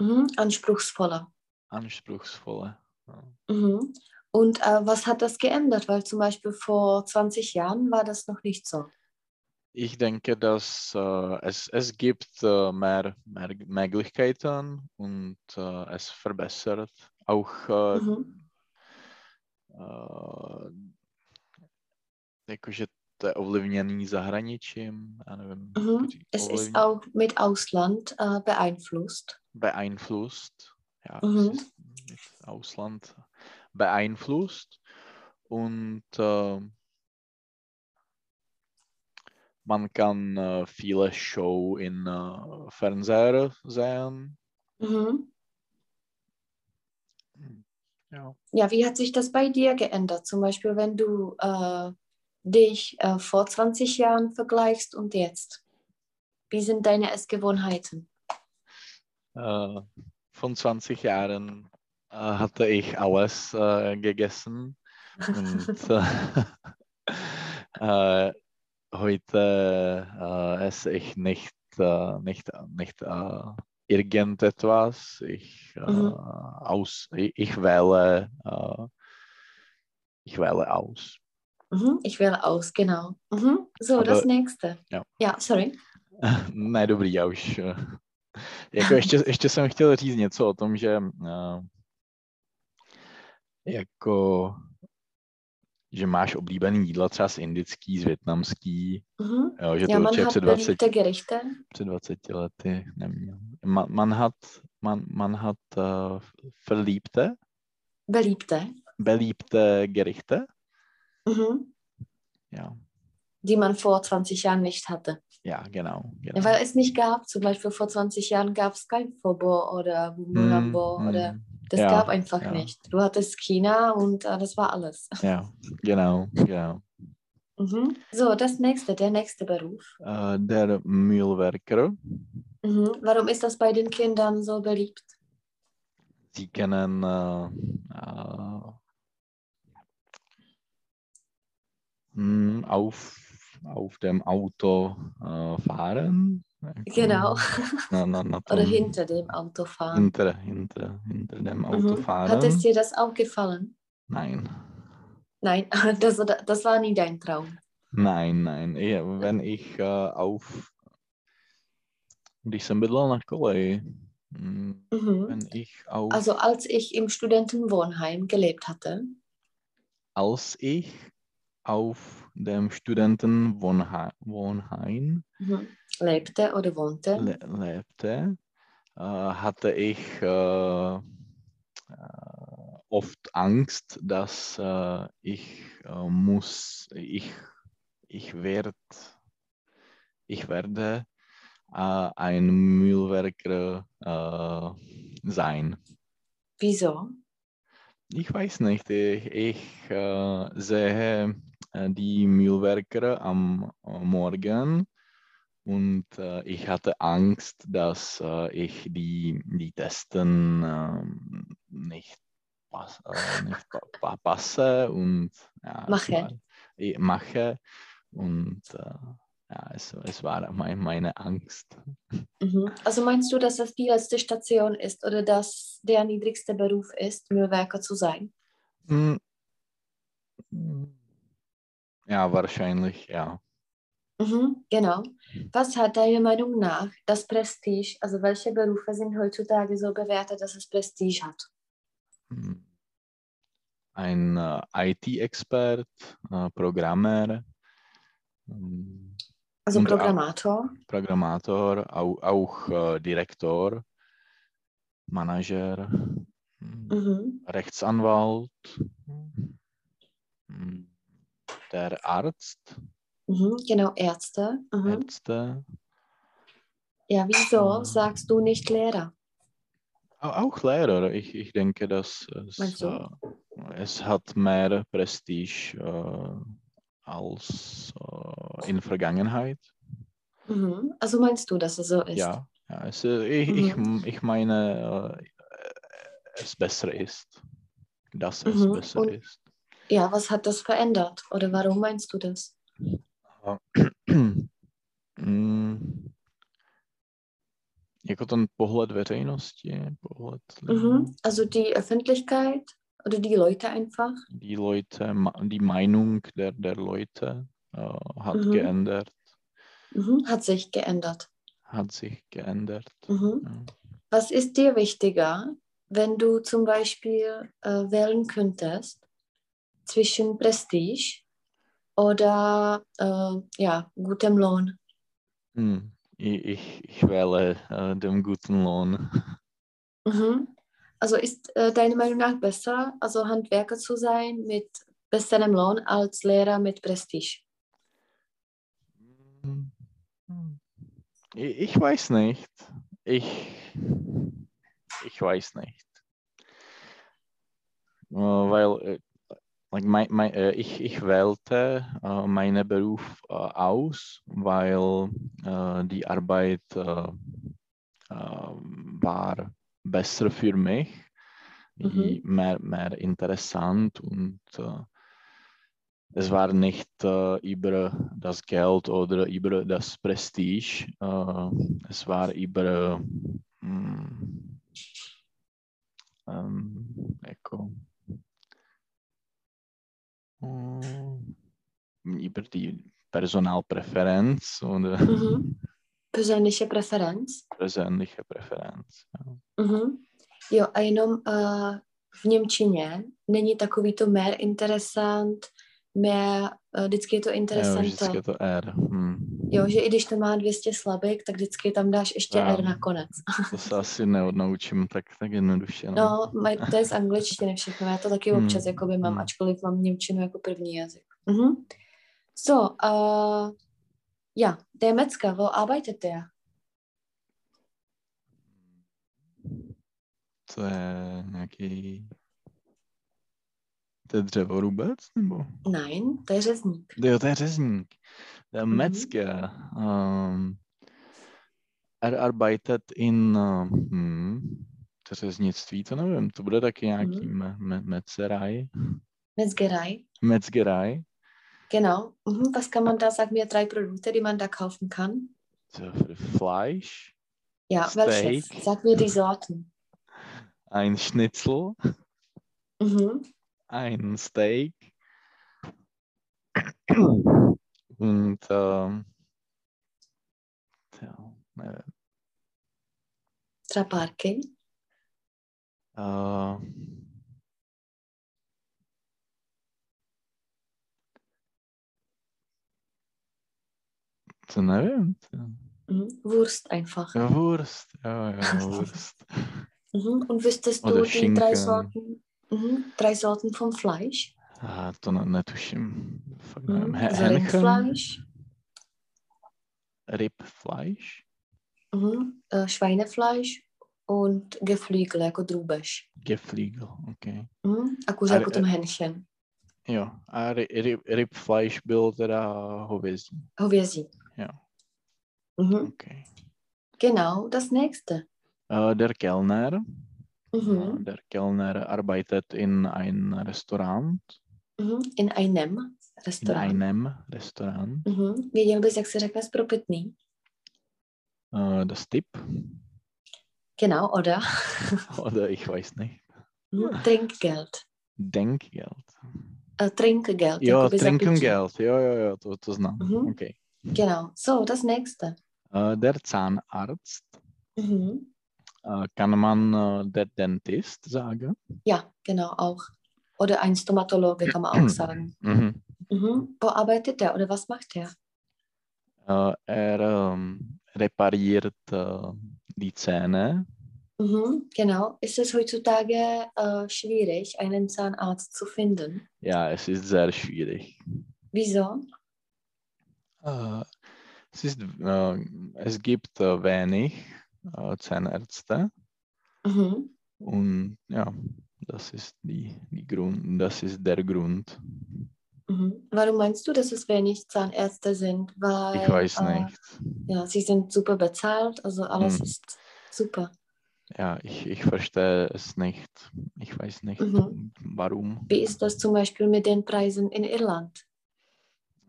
Mhm. Anspruchsvoller. anspruchsvoller. Ja. Mhm. Und äh, was hat das geändert? Weil zum Beispiel vor 20 Jahren war das noch nicht so. Ich denke, dass äh, es, es gibt äh, mehr, mehr Möglichkeiten und äh, es verbessert auch Mhm. jakože to je ovlivněný zahraničím, já nevím, Mhm. říct, Es ist auch mit Ausland äh, beeinflusst. beeinflusst. Ja, Mhm. ist mit Ausland beeinflusst und äh, man kann äh, viele Show in äh, Fernseher sehen. Mhm. Ja. Ja, wie hat sich das bei dir geändert? Zum Beispiel, wenn du äh, dich äh, vor 20 Jahren vergleichst und jetzt. Wie sind deine Essgewohnheiten? Äh, von 20 Jahren äh, hatte ich alles äh, gegessen und äh, äh, heute äh, esse ich nicht, nicht, nicht irgendetwas. Ich, Mhm. aus, ich, ich wähle, äh, ich wähle aus. Mhm. Ich wähle aus, genau. Mhm. So, das Aber- nächste. ja. ja, sorry. ne, dobrý, já už. eh, Jako ještě, ještě jsem chtěl říct něco o tom, že eh, jako že máš oblíbený jídla třeba z indický, z větnamský, Mhm. jo, že to man určitě před 20, beliebte Gerichte. před 20 lety neměl. Man, man hat, man, man hat uh, verliebte, Beliebte. beliebte Gerichte, Mhm. ja, Die man vor 20 Jahren nicht hatte. ja, genau. Genau. weil es nicht gab. Zum Beispiel vor 20 Jahren gab es kein Fobo oder Bumulambo Mm, oder mm, das ja, gab einfach ja. nicht. Du hattest China und äh, das war alles. ja, genau, genau. Mhm. So, das nächste, der nächste Beruf. Uh, der Mühlwerker, Mhm. Warum ist das bei den Kindern so beliebt? Sie können äh, äh, mh, auf, auf dem Auto äh, fahren. Genau. Na, na, na Oder hinter dem Auto fahren. hinter, hinter, hinter dem Auto Mhm. fahren. Hat es dir das auch gefallen? Nein, Nein, das, das war nie dein Traum. nein, nein. Ja, wenn ich äh, auf, když jsem bydlel na koleji, Mhm. wenn ich auf, Also als ich im Studentenwohnheim gelebt hatte, als ich auf dem Studentenwohnheim mhm. lebte oder wohnte, le lebte, äh, hatte ich äh, äh, oft Angst, dass äh, ich äh, muss, ich, ich werd, ich werde äh, ein Müllwerker sein. wieso? Ich weiß nicht, ich, ich sehe die Müllwerker am äh, Morgen und äh, ich hatte Angst, dass äh, ich die, die Testen ähm, nicht, pass, äh, nicht pa passe und ja, mache. War, ich mache und äh, ja, es, es war mein, meine Angst. Mhm. Also meinst du, dass das die letzte Station ist oder dass der niedrigste Beruf ist, Müllwerker zu sein? Hm. Ja, wahrscheinlich, ja. Mhm, genau. Was hat deiner Meinung nach das Prestige, also welche Berufe sind heutzutage so bewertet, dass es Prestige hat? Hm. Ein äh, IT-Expert, äh, Programmer. Ähm, also Programmator. Programmator, auch, auch äh, Direktor, Manager, hm, mhm. Rechtsanwalt, hm, der Arzt. Mhm, genau, Ärzte. Mhm. Ärzte. Ja, wieso mhm. sagst du nicht Lehrer? Auch Lehrer. Ich, ich denke, dass es, äh, es hat mehr Prestige äh, als äh, in Vergangenheit. Mhm. Also meinst du, dass es so ist? Ja, ja es, ich, mhm. ich, ich meine, äh, es besser ist. Dass es mhm. besser Und, ist. Ja, was hat das verändert? Oder warum meinst du das? jako ten pohled veřejnosti, pohled mhm. Also die Öffentlichkeit oder die Leute einfach? Die Leute, die Meinung der, der Leute uh, hat mhm. geändert. Mhm. Hat sich geändert. Hat sich geändert. Mhm. Ja. Was ist dir wichtiger, wenn du zum Beispiel äh, wählen könntest zwischen Prestige oder äh, ja, gutem Lohn? Hm. Ich, ich, wähle äh, den guten Lohn. Mhm. Also ist äh, deiner Meinung nach besser, also Handwerker zu sein mit besserem Lohn als Lehrer mit Prestige? Hm. Ich, ich weiß nicht. Ich, ich weiß nicht. Äh, weil äh, mein, mein, äh, ich, ich wählte äh, meinen Beruf äh, aus, weil äh, die Arbeit äh, äh, war besser für mich, mhm. mehr, mehr interessant und es war nicht über das Geld oder über das Prestige, es war über mm, ähm, ecco, hm, über die Personalpräferenz oder mhm. Persönliche Präferenz. Persönliche Präferenz. Ja. Mhm. Jo, a jenom uh, v Němčině není takový to mer interesant, mehr, uh, vždycky je to interesant. Jo, vždycky je to R. Hmm. Jo, že i když to má 200 slabik, tak vždycky tam dáš ještě no, R nakonec. To se asi neodnaučím tak, tak jednoduše. No, no to je z angličtiny všechno, já to taky hmm. občas jakoby mám, hmm. ačkoliv mám Němčinu jako první jazyk. Mhm. So, uh, ja, der Metzger, wo arbeitet der? To je nějaký... To je dřevorubec, nebo? Nein, to je řezník. Jo, to je řezník. Der mhm. Metzger. Um, er arbeitet in uh, hm, řeznictví, to nevím, to bude taky nějaký me, me, metzerei. Metzgerei. Metzgerei. Genau. Mhm. Was kann man da, sag mir drei Produkte, die man da kaufen kann? Fleisch. Ja, Steak. welches? Sag mir die Sorten. Ein Schnitzel. Mhm. Ein Steak. Und ähm, ja, äh, Traparche. Äh, to nevím. Mhm. Wurst einfach. Ja, Wurst. Ja, ja, Wurst. mhm. Und wüsstest du die drei Sorten, mhm. drei Sorten vom Fleisch? Ah, to ne, netuším. Fakt nevím. Mhm. Also Rindfleisch. Ribfleisch. Mhm. Äh, Schweinefleisch und Geflügel jako drůbež. Geflügel, okay. Mhm. A kuře jako ten henchen. Jo, a ryb, rybfleisch byl teda hovězí. Hovězí. Jo. Mhm. Okay. Genau, das nächste. Äh, der Kellner. Mhm. Der Kellner arbeitet in einem Restaurant. Mhm. In einem In Restaurant. einem Restaurant. Mhm. Věděl bys, jak se řekne spropitný? Äh, das Tipp. Genau, oder? Oder ich weiß nicht. Mhm. Trinkgeld. Denkgeld. Äh, Trinkgeld. Jo, jakoby za pití. Trinkengeld. Jo, jo, jo, to, to znám. Mhm. Okay. Genau. So, das nächste. Äh, der Zahnarzt. Mhm. Äh, kann man äh, der Dentist sagen? Ja, genau, auch. Oder ein Stomatologe kann man auch sagen. Mhm. Mhm. Wo arbeitet der oder was macht der? Äh, er ähm, repariert äh, die Zähne. Mhm. Genau. Ist es heutzutage äh, schwierig, einen Zahnarzt zu finden? Ja, es ist sehr schwierig. Wieso? Äh, es, ist, äh, es gibt wenig Zahnärzte Mhm. und ja, das ist, die, die Grund, das ist der Grund. Mhm. Warum meinst du, dass es wenig Zahnärzte sind? Weil, Ich weiß äh, nicht. Ja, sie sind super bezahlt, also alles Mhm. ist super. Ja, ich, ich verstehe es nicht. Ich weiß nicht, Mhm. warum. Wie ist das zum Beispiel mit den Preisen in Irland?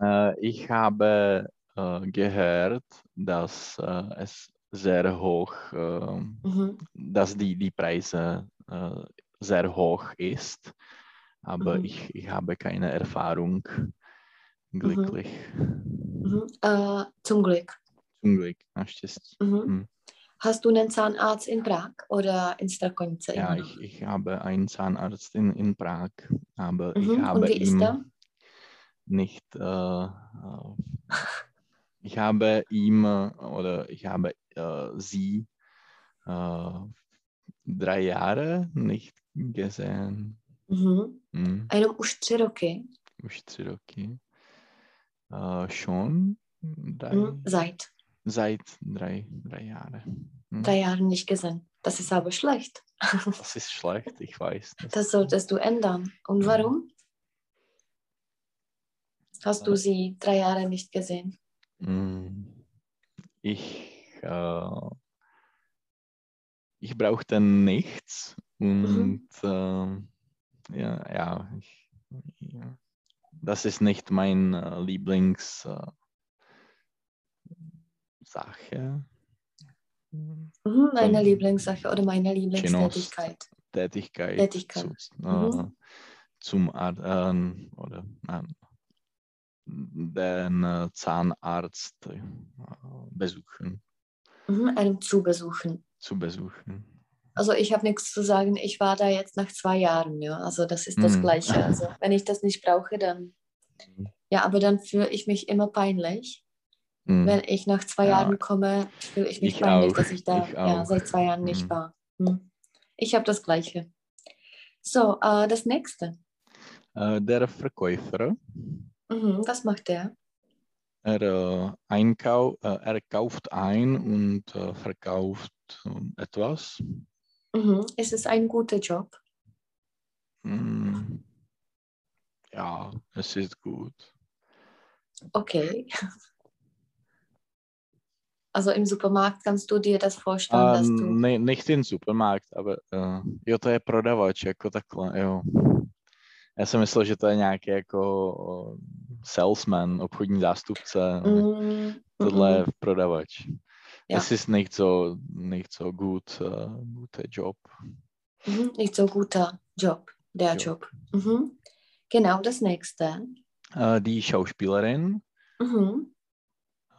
Äh, ich habe äh, gehört, dass äh, es sehr hoch, äh, Mhm. dass die, die Preise äh, sehr hoch ist. Aber Mhm. ich, ich habe keine Erfahrung. Glücklich. Mhm. Äh, zum Glück. Zum Glück. naštěstí. Mhm. Mhm. Hast du einen Zahnarzt in Prag oder in Strakonice? Ja, ich, ich habe einen Zahnarzt in, in Prag, aber ich Mhm. habe ihm nicht, äh, äh, ich habe ihm oder ich habe äh, sie äh, drei Jahre nicht gesehen. Mhm. Hm, A jenom už tři roky. už tři roky. Äh, schon drei, Mhm. Seit seit drei, drei Jahre. Hm. drei Jahren nicht gesehen. Das ist aber schlecht. Das ist schlecht, ich weiß. Das, Das solltest du ändern. Und warum? Hast du sie drei Jahre nicht gesehen? Mm, Ich, äh, ich brauchte nichts und ähm, ja, ja, ich, ja, das ist nicht mein äh, Lieblings äh. Mhm. Meine Ähm, Lieblingssache oder meine Lieblingstätigkeit. Tätigkeit, Tätigkeit. Zu, äh, Mhm. zum Ar ähm, oder nein, den äh, Zahnarzt äh, besuchen, Mhm. Einem zu besuchen. zu besuchen. Also ich habe nichts zu sagen. Ich war da jetzt nach zwei Jahren. Ja, also das ist das Mhm. Gleiche. Also wenn ich das nicht brauche, dann Mhm. ja, aber dann fühle ich mich immer peinlich. Mm. Wenn ich nach zwei Ja. Jahren komme, fühle ich mich Ich peinlich, auch, dass ich da ich ja, seit zwei Jahren nicht Mhm. war. Hm. Ich habe das Gleiche. So, äh, das nächste. Äh, der Verkäufer, Mhm, was macht der? er, äh, einkau äh, er kauft ein und äh, verkauft äh, etwas. Mhm. Ist es ein guter Job? Mm. Ja, es ist gut. Okay. Also im Supermarkt kannst du dir das vorstellen, dass A du. ne, nicht in supermarkt, aber uh, jo, to je prodavač, jako takhle, jo. Já jsem myslel, že to je nějaký jako salesman, obchodní zástupce. ale Mm, Tohle je mm, prodavač. Ja. Es ist nicht so, nicht so gut, uh, guter Job. mhm, nicht so guter Job, der Jo. Job. Mhm. Genau, das nächste. Uh, die Schauspielerin, Mhm.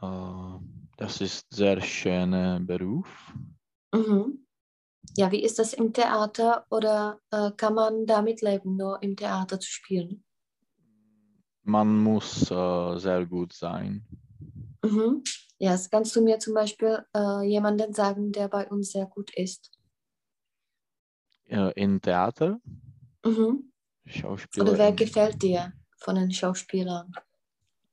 uh, das ist sehr schöner Beruf. Mhm. Ja, wie ist das im Theater oder äh, kann man damit leben, nur im Theater zu spielen? Man muss uh, sehr gut sein. Mhm. Ja, das kannst du mir zum Beispiel äh, jemanden sagen, der bei uns sehr gut ist? In Theater, Mhm. Schauspielerin. Oder wer gefällt dir von den Schauspielern?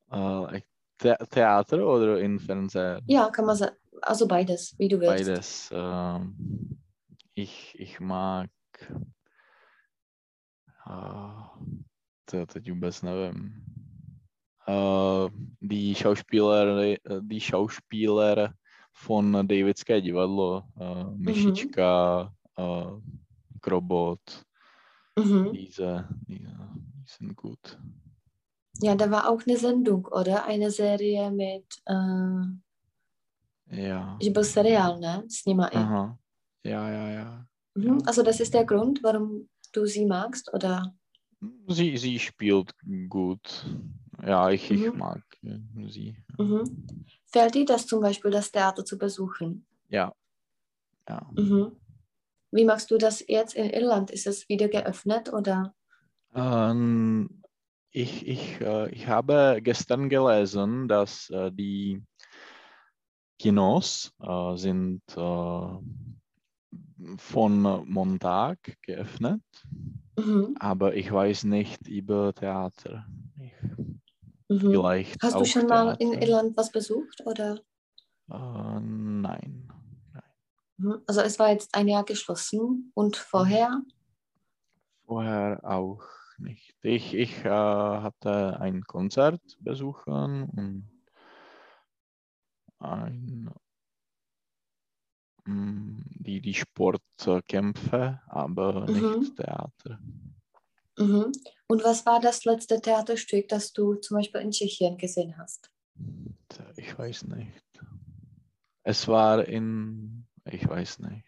The Theater oder in Fernsehen? Ja, kann man sagen. Also beides, wie du willst. Beides. Ähm, ich, ich mag. Uh, to teď vůbec nevím. Die Schauspieler, äh, die Schauspieler von Davidské divadlo, äh, Myšička, äh, Krobot, Mhm. diese, diese, die sind gut. Ja, da war auch eine Sendung, oder? Eine Serie mit, äh, Ja. že byl seriál, ne? S nima i. Aha. Ja, ja, ja. Mhm. ja. Also das ist der Grund, warum du sie magst, oder? Sie, sie spielt gut. Ja, ich, ich Mhm. mag äh, sie. Mhm. Fällt dir das zum Beispiel, das Theater zu besuchen? Ja. Ja. Mhm. Wie machst du das jetzt in Irland? Ist es wieder geöffnet oder? Ähm, ich, ich, äh, ich habe gestern gelesen, dass äh, die Kinos äh, sind äh, von Montag geöffnet, Mhm. aber ich weiß nicht über Theater. Ich, Mhm. vielleicht Hast du schon mal in. Irland was besucht oder? Äh, nein. Mhm. Also es war jetzt ein Jahr geschlossen und vorher? Vorher auch nicht. Ich, ich äh, hatte ein Konzert besuchen und ein, mm, die, die Sportkämpfe, aber Mhm. nicht Theater. Mhm. Und was war das letzte Theaterstück, das du zum Beispiel in Tschechien gesehen hast? Ich weiß nicht. Es war in, ich weiß nicht.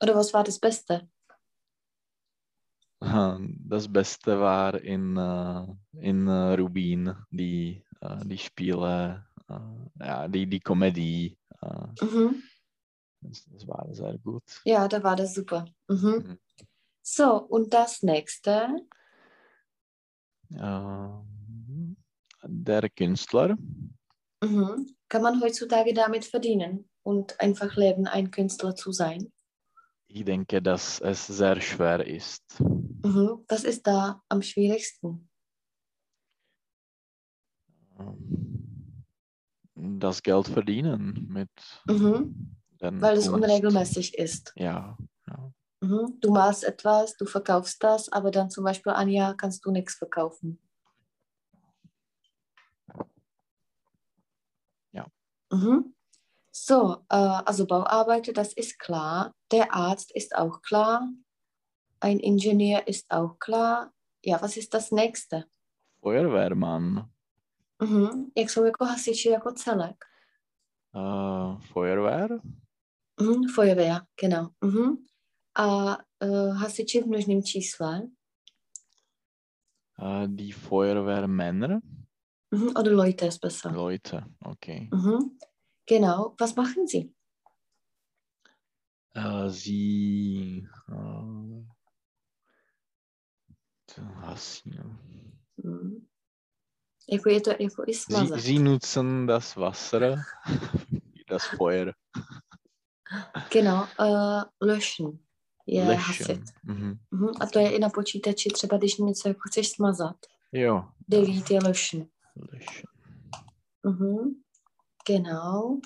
Oder was war das Beste? Das Beste war in, äh, in äh, Rubin, die, äh, die Spiele, ja, die, die Komödie. Mhm. Das, das war sehr gut. Ja, da war das super. Mhm. Mhm. So, und das nächste? Ähm, der Künstler, Mhm. Kann man heutzutage damit verdienen und einfach leben, ein Künstler zu sein? ich denke, dass es sehr schwer ist. Mhm. Was ist da am schwierigsten? Ähm, Das Geld verdienen mit Mhm. Weil es unregelmäßig ist. Ja, ja. Mhm. Du malst etwas, du verkaufst das, aber dann zum Beispiel Jahr kannst du nichts verkaufen. Ja. Mhm. So, äh, also Bauarbeiter, das ist klar. Der Arzt ist auch klar. Ein Ingenieur ist auch klar. Ja, was ist das nächste? Feuerwehrmann, Mhm. Jak jsou jako hasiči jako celek? äh, Feuerwehr, Mhm. Feuerwehr, genau. Mhm. A uh, hasiči v množném čísle? äh, die Feuerwehrmänner, Mhm. Oder Leute ist besser. Leute, okay. Mhm. Genau. Was machen sie? Äh, sie äh, was, ja. Mhm. Jako je to jako i sie, smazat. sie nutzen das Wasser das Feuer. Genau. Uh, löschen je löschen. hasit. Mhm. Mhm. A to je i na počítači, třeba když něco jako chceš smazat. Jo, Delete je löschen. löschen. Mhm. Genau.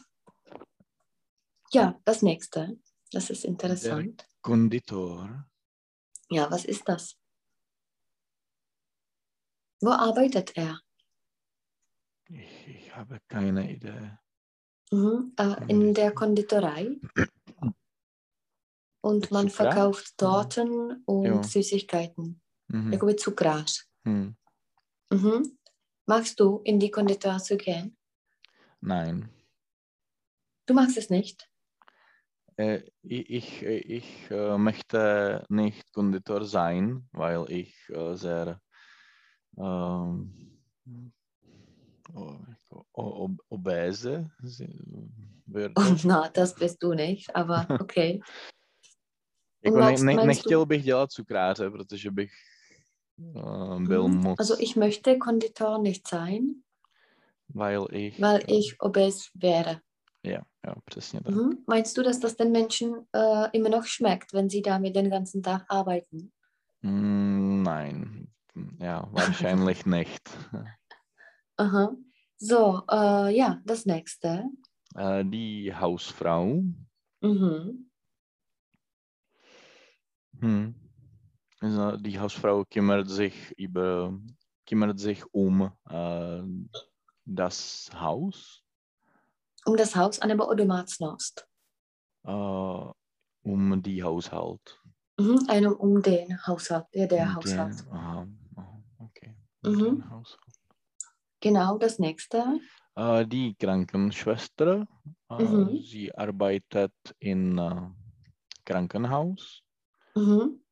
Ja, das nächste. Das ist interessant. Konditor, Ja, was ist das? Wo arbeitet er? ich, ich habe keine Idee. Mhm. Äh, in der Konditorei. Und man Zucker? verkauft Torten und Ja. Süßigkeiten. Mhm. Jakoby cukrář. Hm. Mhm. Magst du in die Konditor zu gehen? Nein, Du magst es nicht? äh, ich, ich, ich äh, möchte nicht Konditor sein, weil ich äh, sehr ähm, obese würde. Oh, na, das bist du nicht, aber okay. Jako ne, ne, nechtěl bych dělat cukráře, protože bych äh, byl Mhm. moc, Also ich möchte Konditor nicht sein, weil ich, weil ich obes wäre. ja, ja, přesně tak. Mhm. Meinst du, dass das den Menschen äh, immer noch schmeckt, wenn sie damit den ganzen Tag arbeiten? Mm, Nein, ja, wahrscheinlich nicht. Aha. So, äh, ja, das nächste. Äh, die Hausfrau, Mhm. Hm. die Hausfrau kümmert sich über kümmert sich um äh, das Haus, Um das Haus, anebo o domácnost. äh, um die Haushalt. Mhm. Jenom um den Haushalt, ja, der Um Haushalt. Den, aha, aha, okay. Mhm. Haushalt. Genau, das nächste. Äh, die Krankenschwester, äh, Mhm. sie arbeitet in äh, Krankenhaus. Mhm.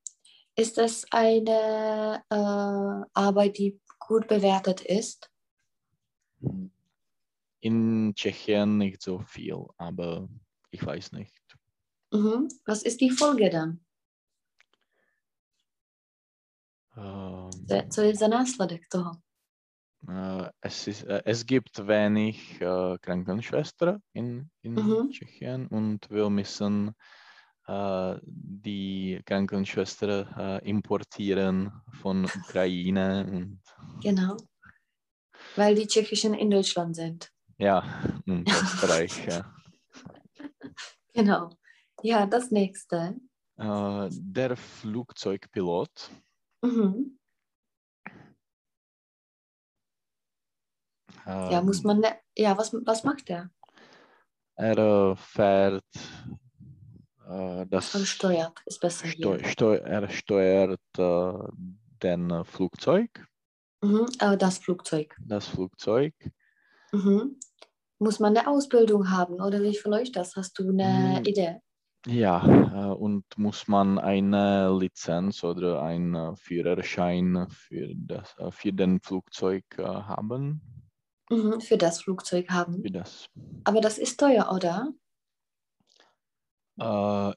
Ist es eine äh, Arbeit, die gut bewertet ist? In Tschechien nicht so viel, aber ich weiß nicht. Mhm. Was ist die Folge dann? Co- je za následek toho? Es, ist, äh, es gibt wenig äh, Krankenschwestern in, in Mhm. Tschechien und wir müssen die Krankenschwestern äh, importieren von Ukraine Genau. Weil die Tschechischen in Deutschland sind. ja, und Österreich. ja. Genau. Ja, das nächste. Äh, der Flugzeugpilot, Mhm. Ja, äh, muss man. Ne ja, was, was macht er? er äh, fährt äh, das Man steuert, ist besser Steu, steu, er steuert äh, den äh, Flugzeug, Mhm. Äh, das Flugzeug. das Flugzeug. Mhm. Muss man eine Ausbildung haben oder wie verläuft das? Hast du eine Mm. Idee? Ja, äh, und muss man eine Lizenz oder einen äh, Führerschein für, das, äh, für den Flugzeug äh, haben? Mhm. Für das Flugzeug haben. Für das. Aber das ist teuer, oder? Äh,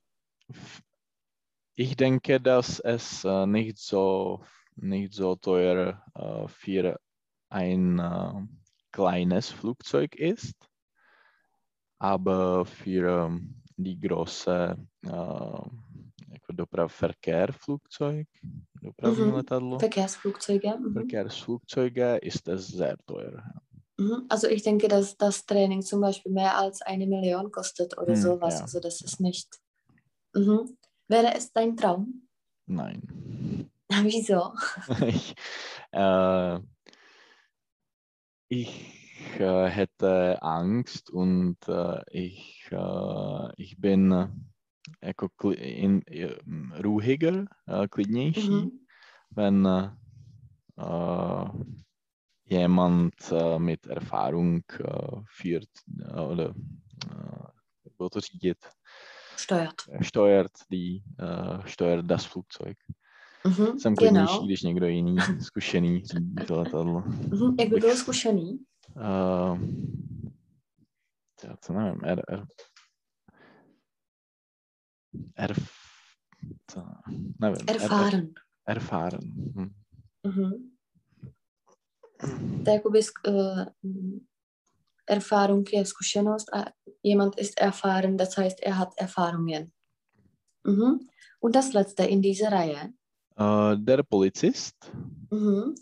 ich denke, dass es äh, nicht, so, nicht so teuer äh, für ein kleines Flugzeug ist, aber für ähm, die große Verkehrflugzeug, dopravní Mhm. Verkehrsflugzeuge. Mhm. Verkehrsflugzeuge ist es sehr teuer. Mhm. Also ich denke, dass das Training zum Beispiel mehr als eine Million kostet oder Hm, sowas. ja. Also das ist nicht. Mhm. Wäre es dein Traum? Nein. Wieso? ich, äh, ich äh, hätte Angst und äh, ich, äh, ich bin äh, in, äh, ruhiger, äh, klidnější, Mhm. wenn jemand äh, mit Erfahrung äh, führt äh, oder oder řídit, Steuert. steuert, die, äh, steuert das Flugzeug. Mhm. Jsem klidnější, Genau. když někdo jiný zkušený řídí to letadlo. Jak by byl zkušený? Uh, já to nevím, er, er, er, to, nevím, er, er, Erfahren. erfahren. Hm. Mhm. Jakoby äh, Erfahrung je zkušenost a jemand ist erfahren, das heißt, er hat Erfahrungen. Mhm. Und das letzte in dieser Reihe. Uh, der Polizist, Mhm.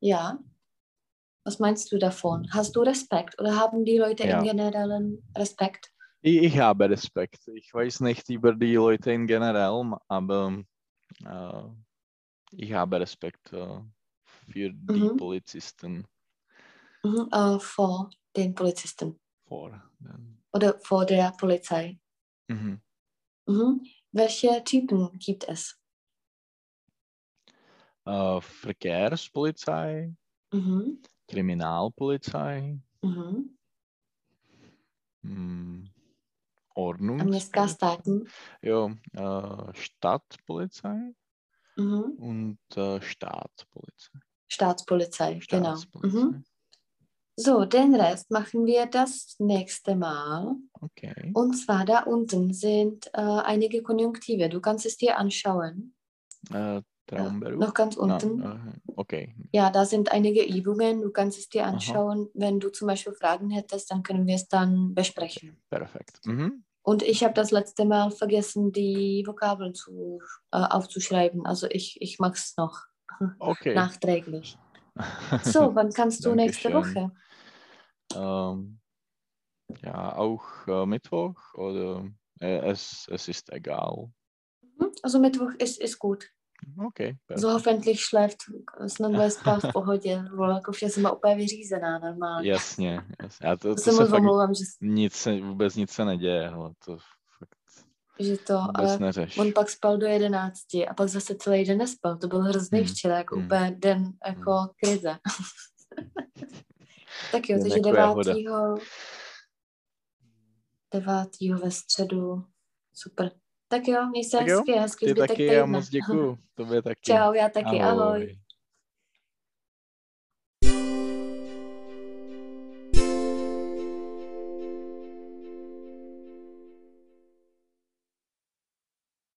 Ja. Was meinst du davon? Hast du Respekt oder haben die Leute Ja. im Generellen Respekt? ich, ich habe Respekt. Ich weiß nicht über die Leute in generell, aber uh, ich habe Respekt uh, für die Mhm. Polizisten Mhm. Äh, vor den Polizisten vor. den- oder vor der Polizei. Mhm. Mhm. Welche Typen gibt es? Uh, Verkehrspolizei, Mhm. Kriminalpolizei, Mhm. hm, A Ordnungs městská státní? Ja, äh, Stadtpolizei Mhm. und äh, Staatspolizei. Staatspolizei, genau. Staatspolizei. Mhm. So, den Rest machen wir das nächste Mal. Okay. Und zwar da unten sind äh, einige Konjunktive. Du kannst es dir anschauen. Äh, Traumberuf? Noch ganz unten. äh, okay. Ja, da sind einige Übungen. Du kannst es dir Aha. anschauen. Wenn du zum Beispiel Fragen hättest, dann können wir es dann besprechen. Perfekt. Mhm. Und ich habe das letzte Mal vergessen, die Vokabeln zu, äh, aufzuschreiben. Also ich, ich mache es noch Okay. nachträglich. So, wann kannst du nächste. Woche? ähm, ja, auch äh, Mittwoch oder äh, es, es ist egal. Mhm. Also Mittwoch ist, ist gut. Okay. So hoffentlich schläft, snad bude spát v pohodě, vole, jako vše jsem úplně vyřízená normálně. Jasně, jasně. A to, To to se se fakt omlouvám, že, nic, vůbec nic se neděje, hele, to že to, vůbec ale neřeš. on pak spal do jedenácti a pak zase celý den nespal. To byl hrozný Hmm. včera, jako Hmm. úplně den jako krize. tak jo, takže devátýho, devátýho ve středu. Super. Tak jo, měj se Tak jo, hezky, Ty zbytek taky týdne. a moc děkuju. Tobě taky. Čau, já taky, ahoj. ahoj.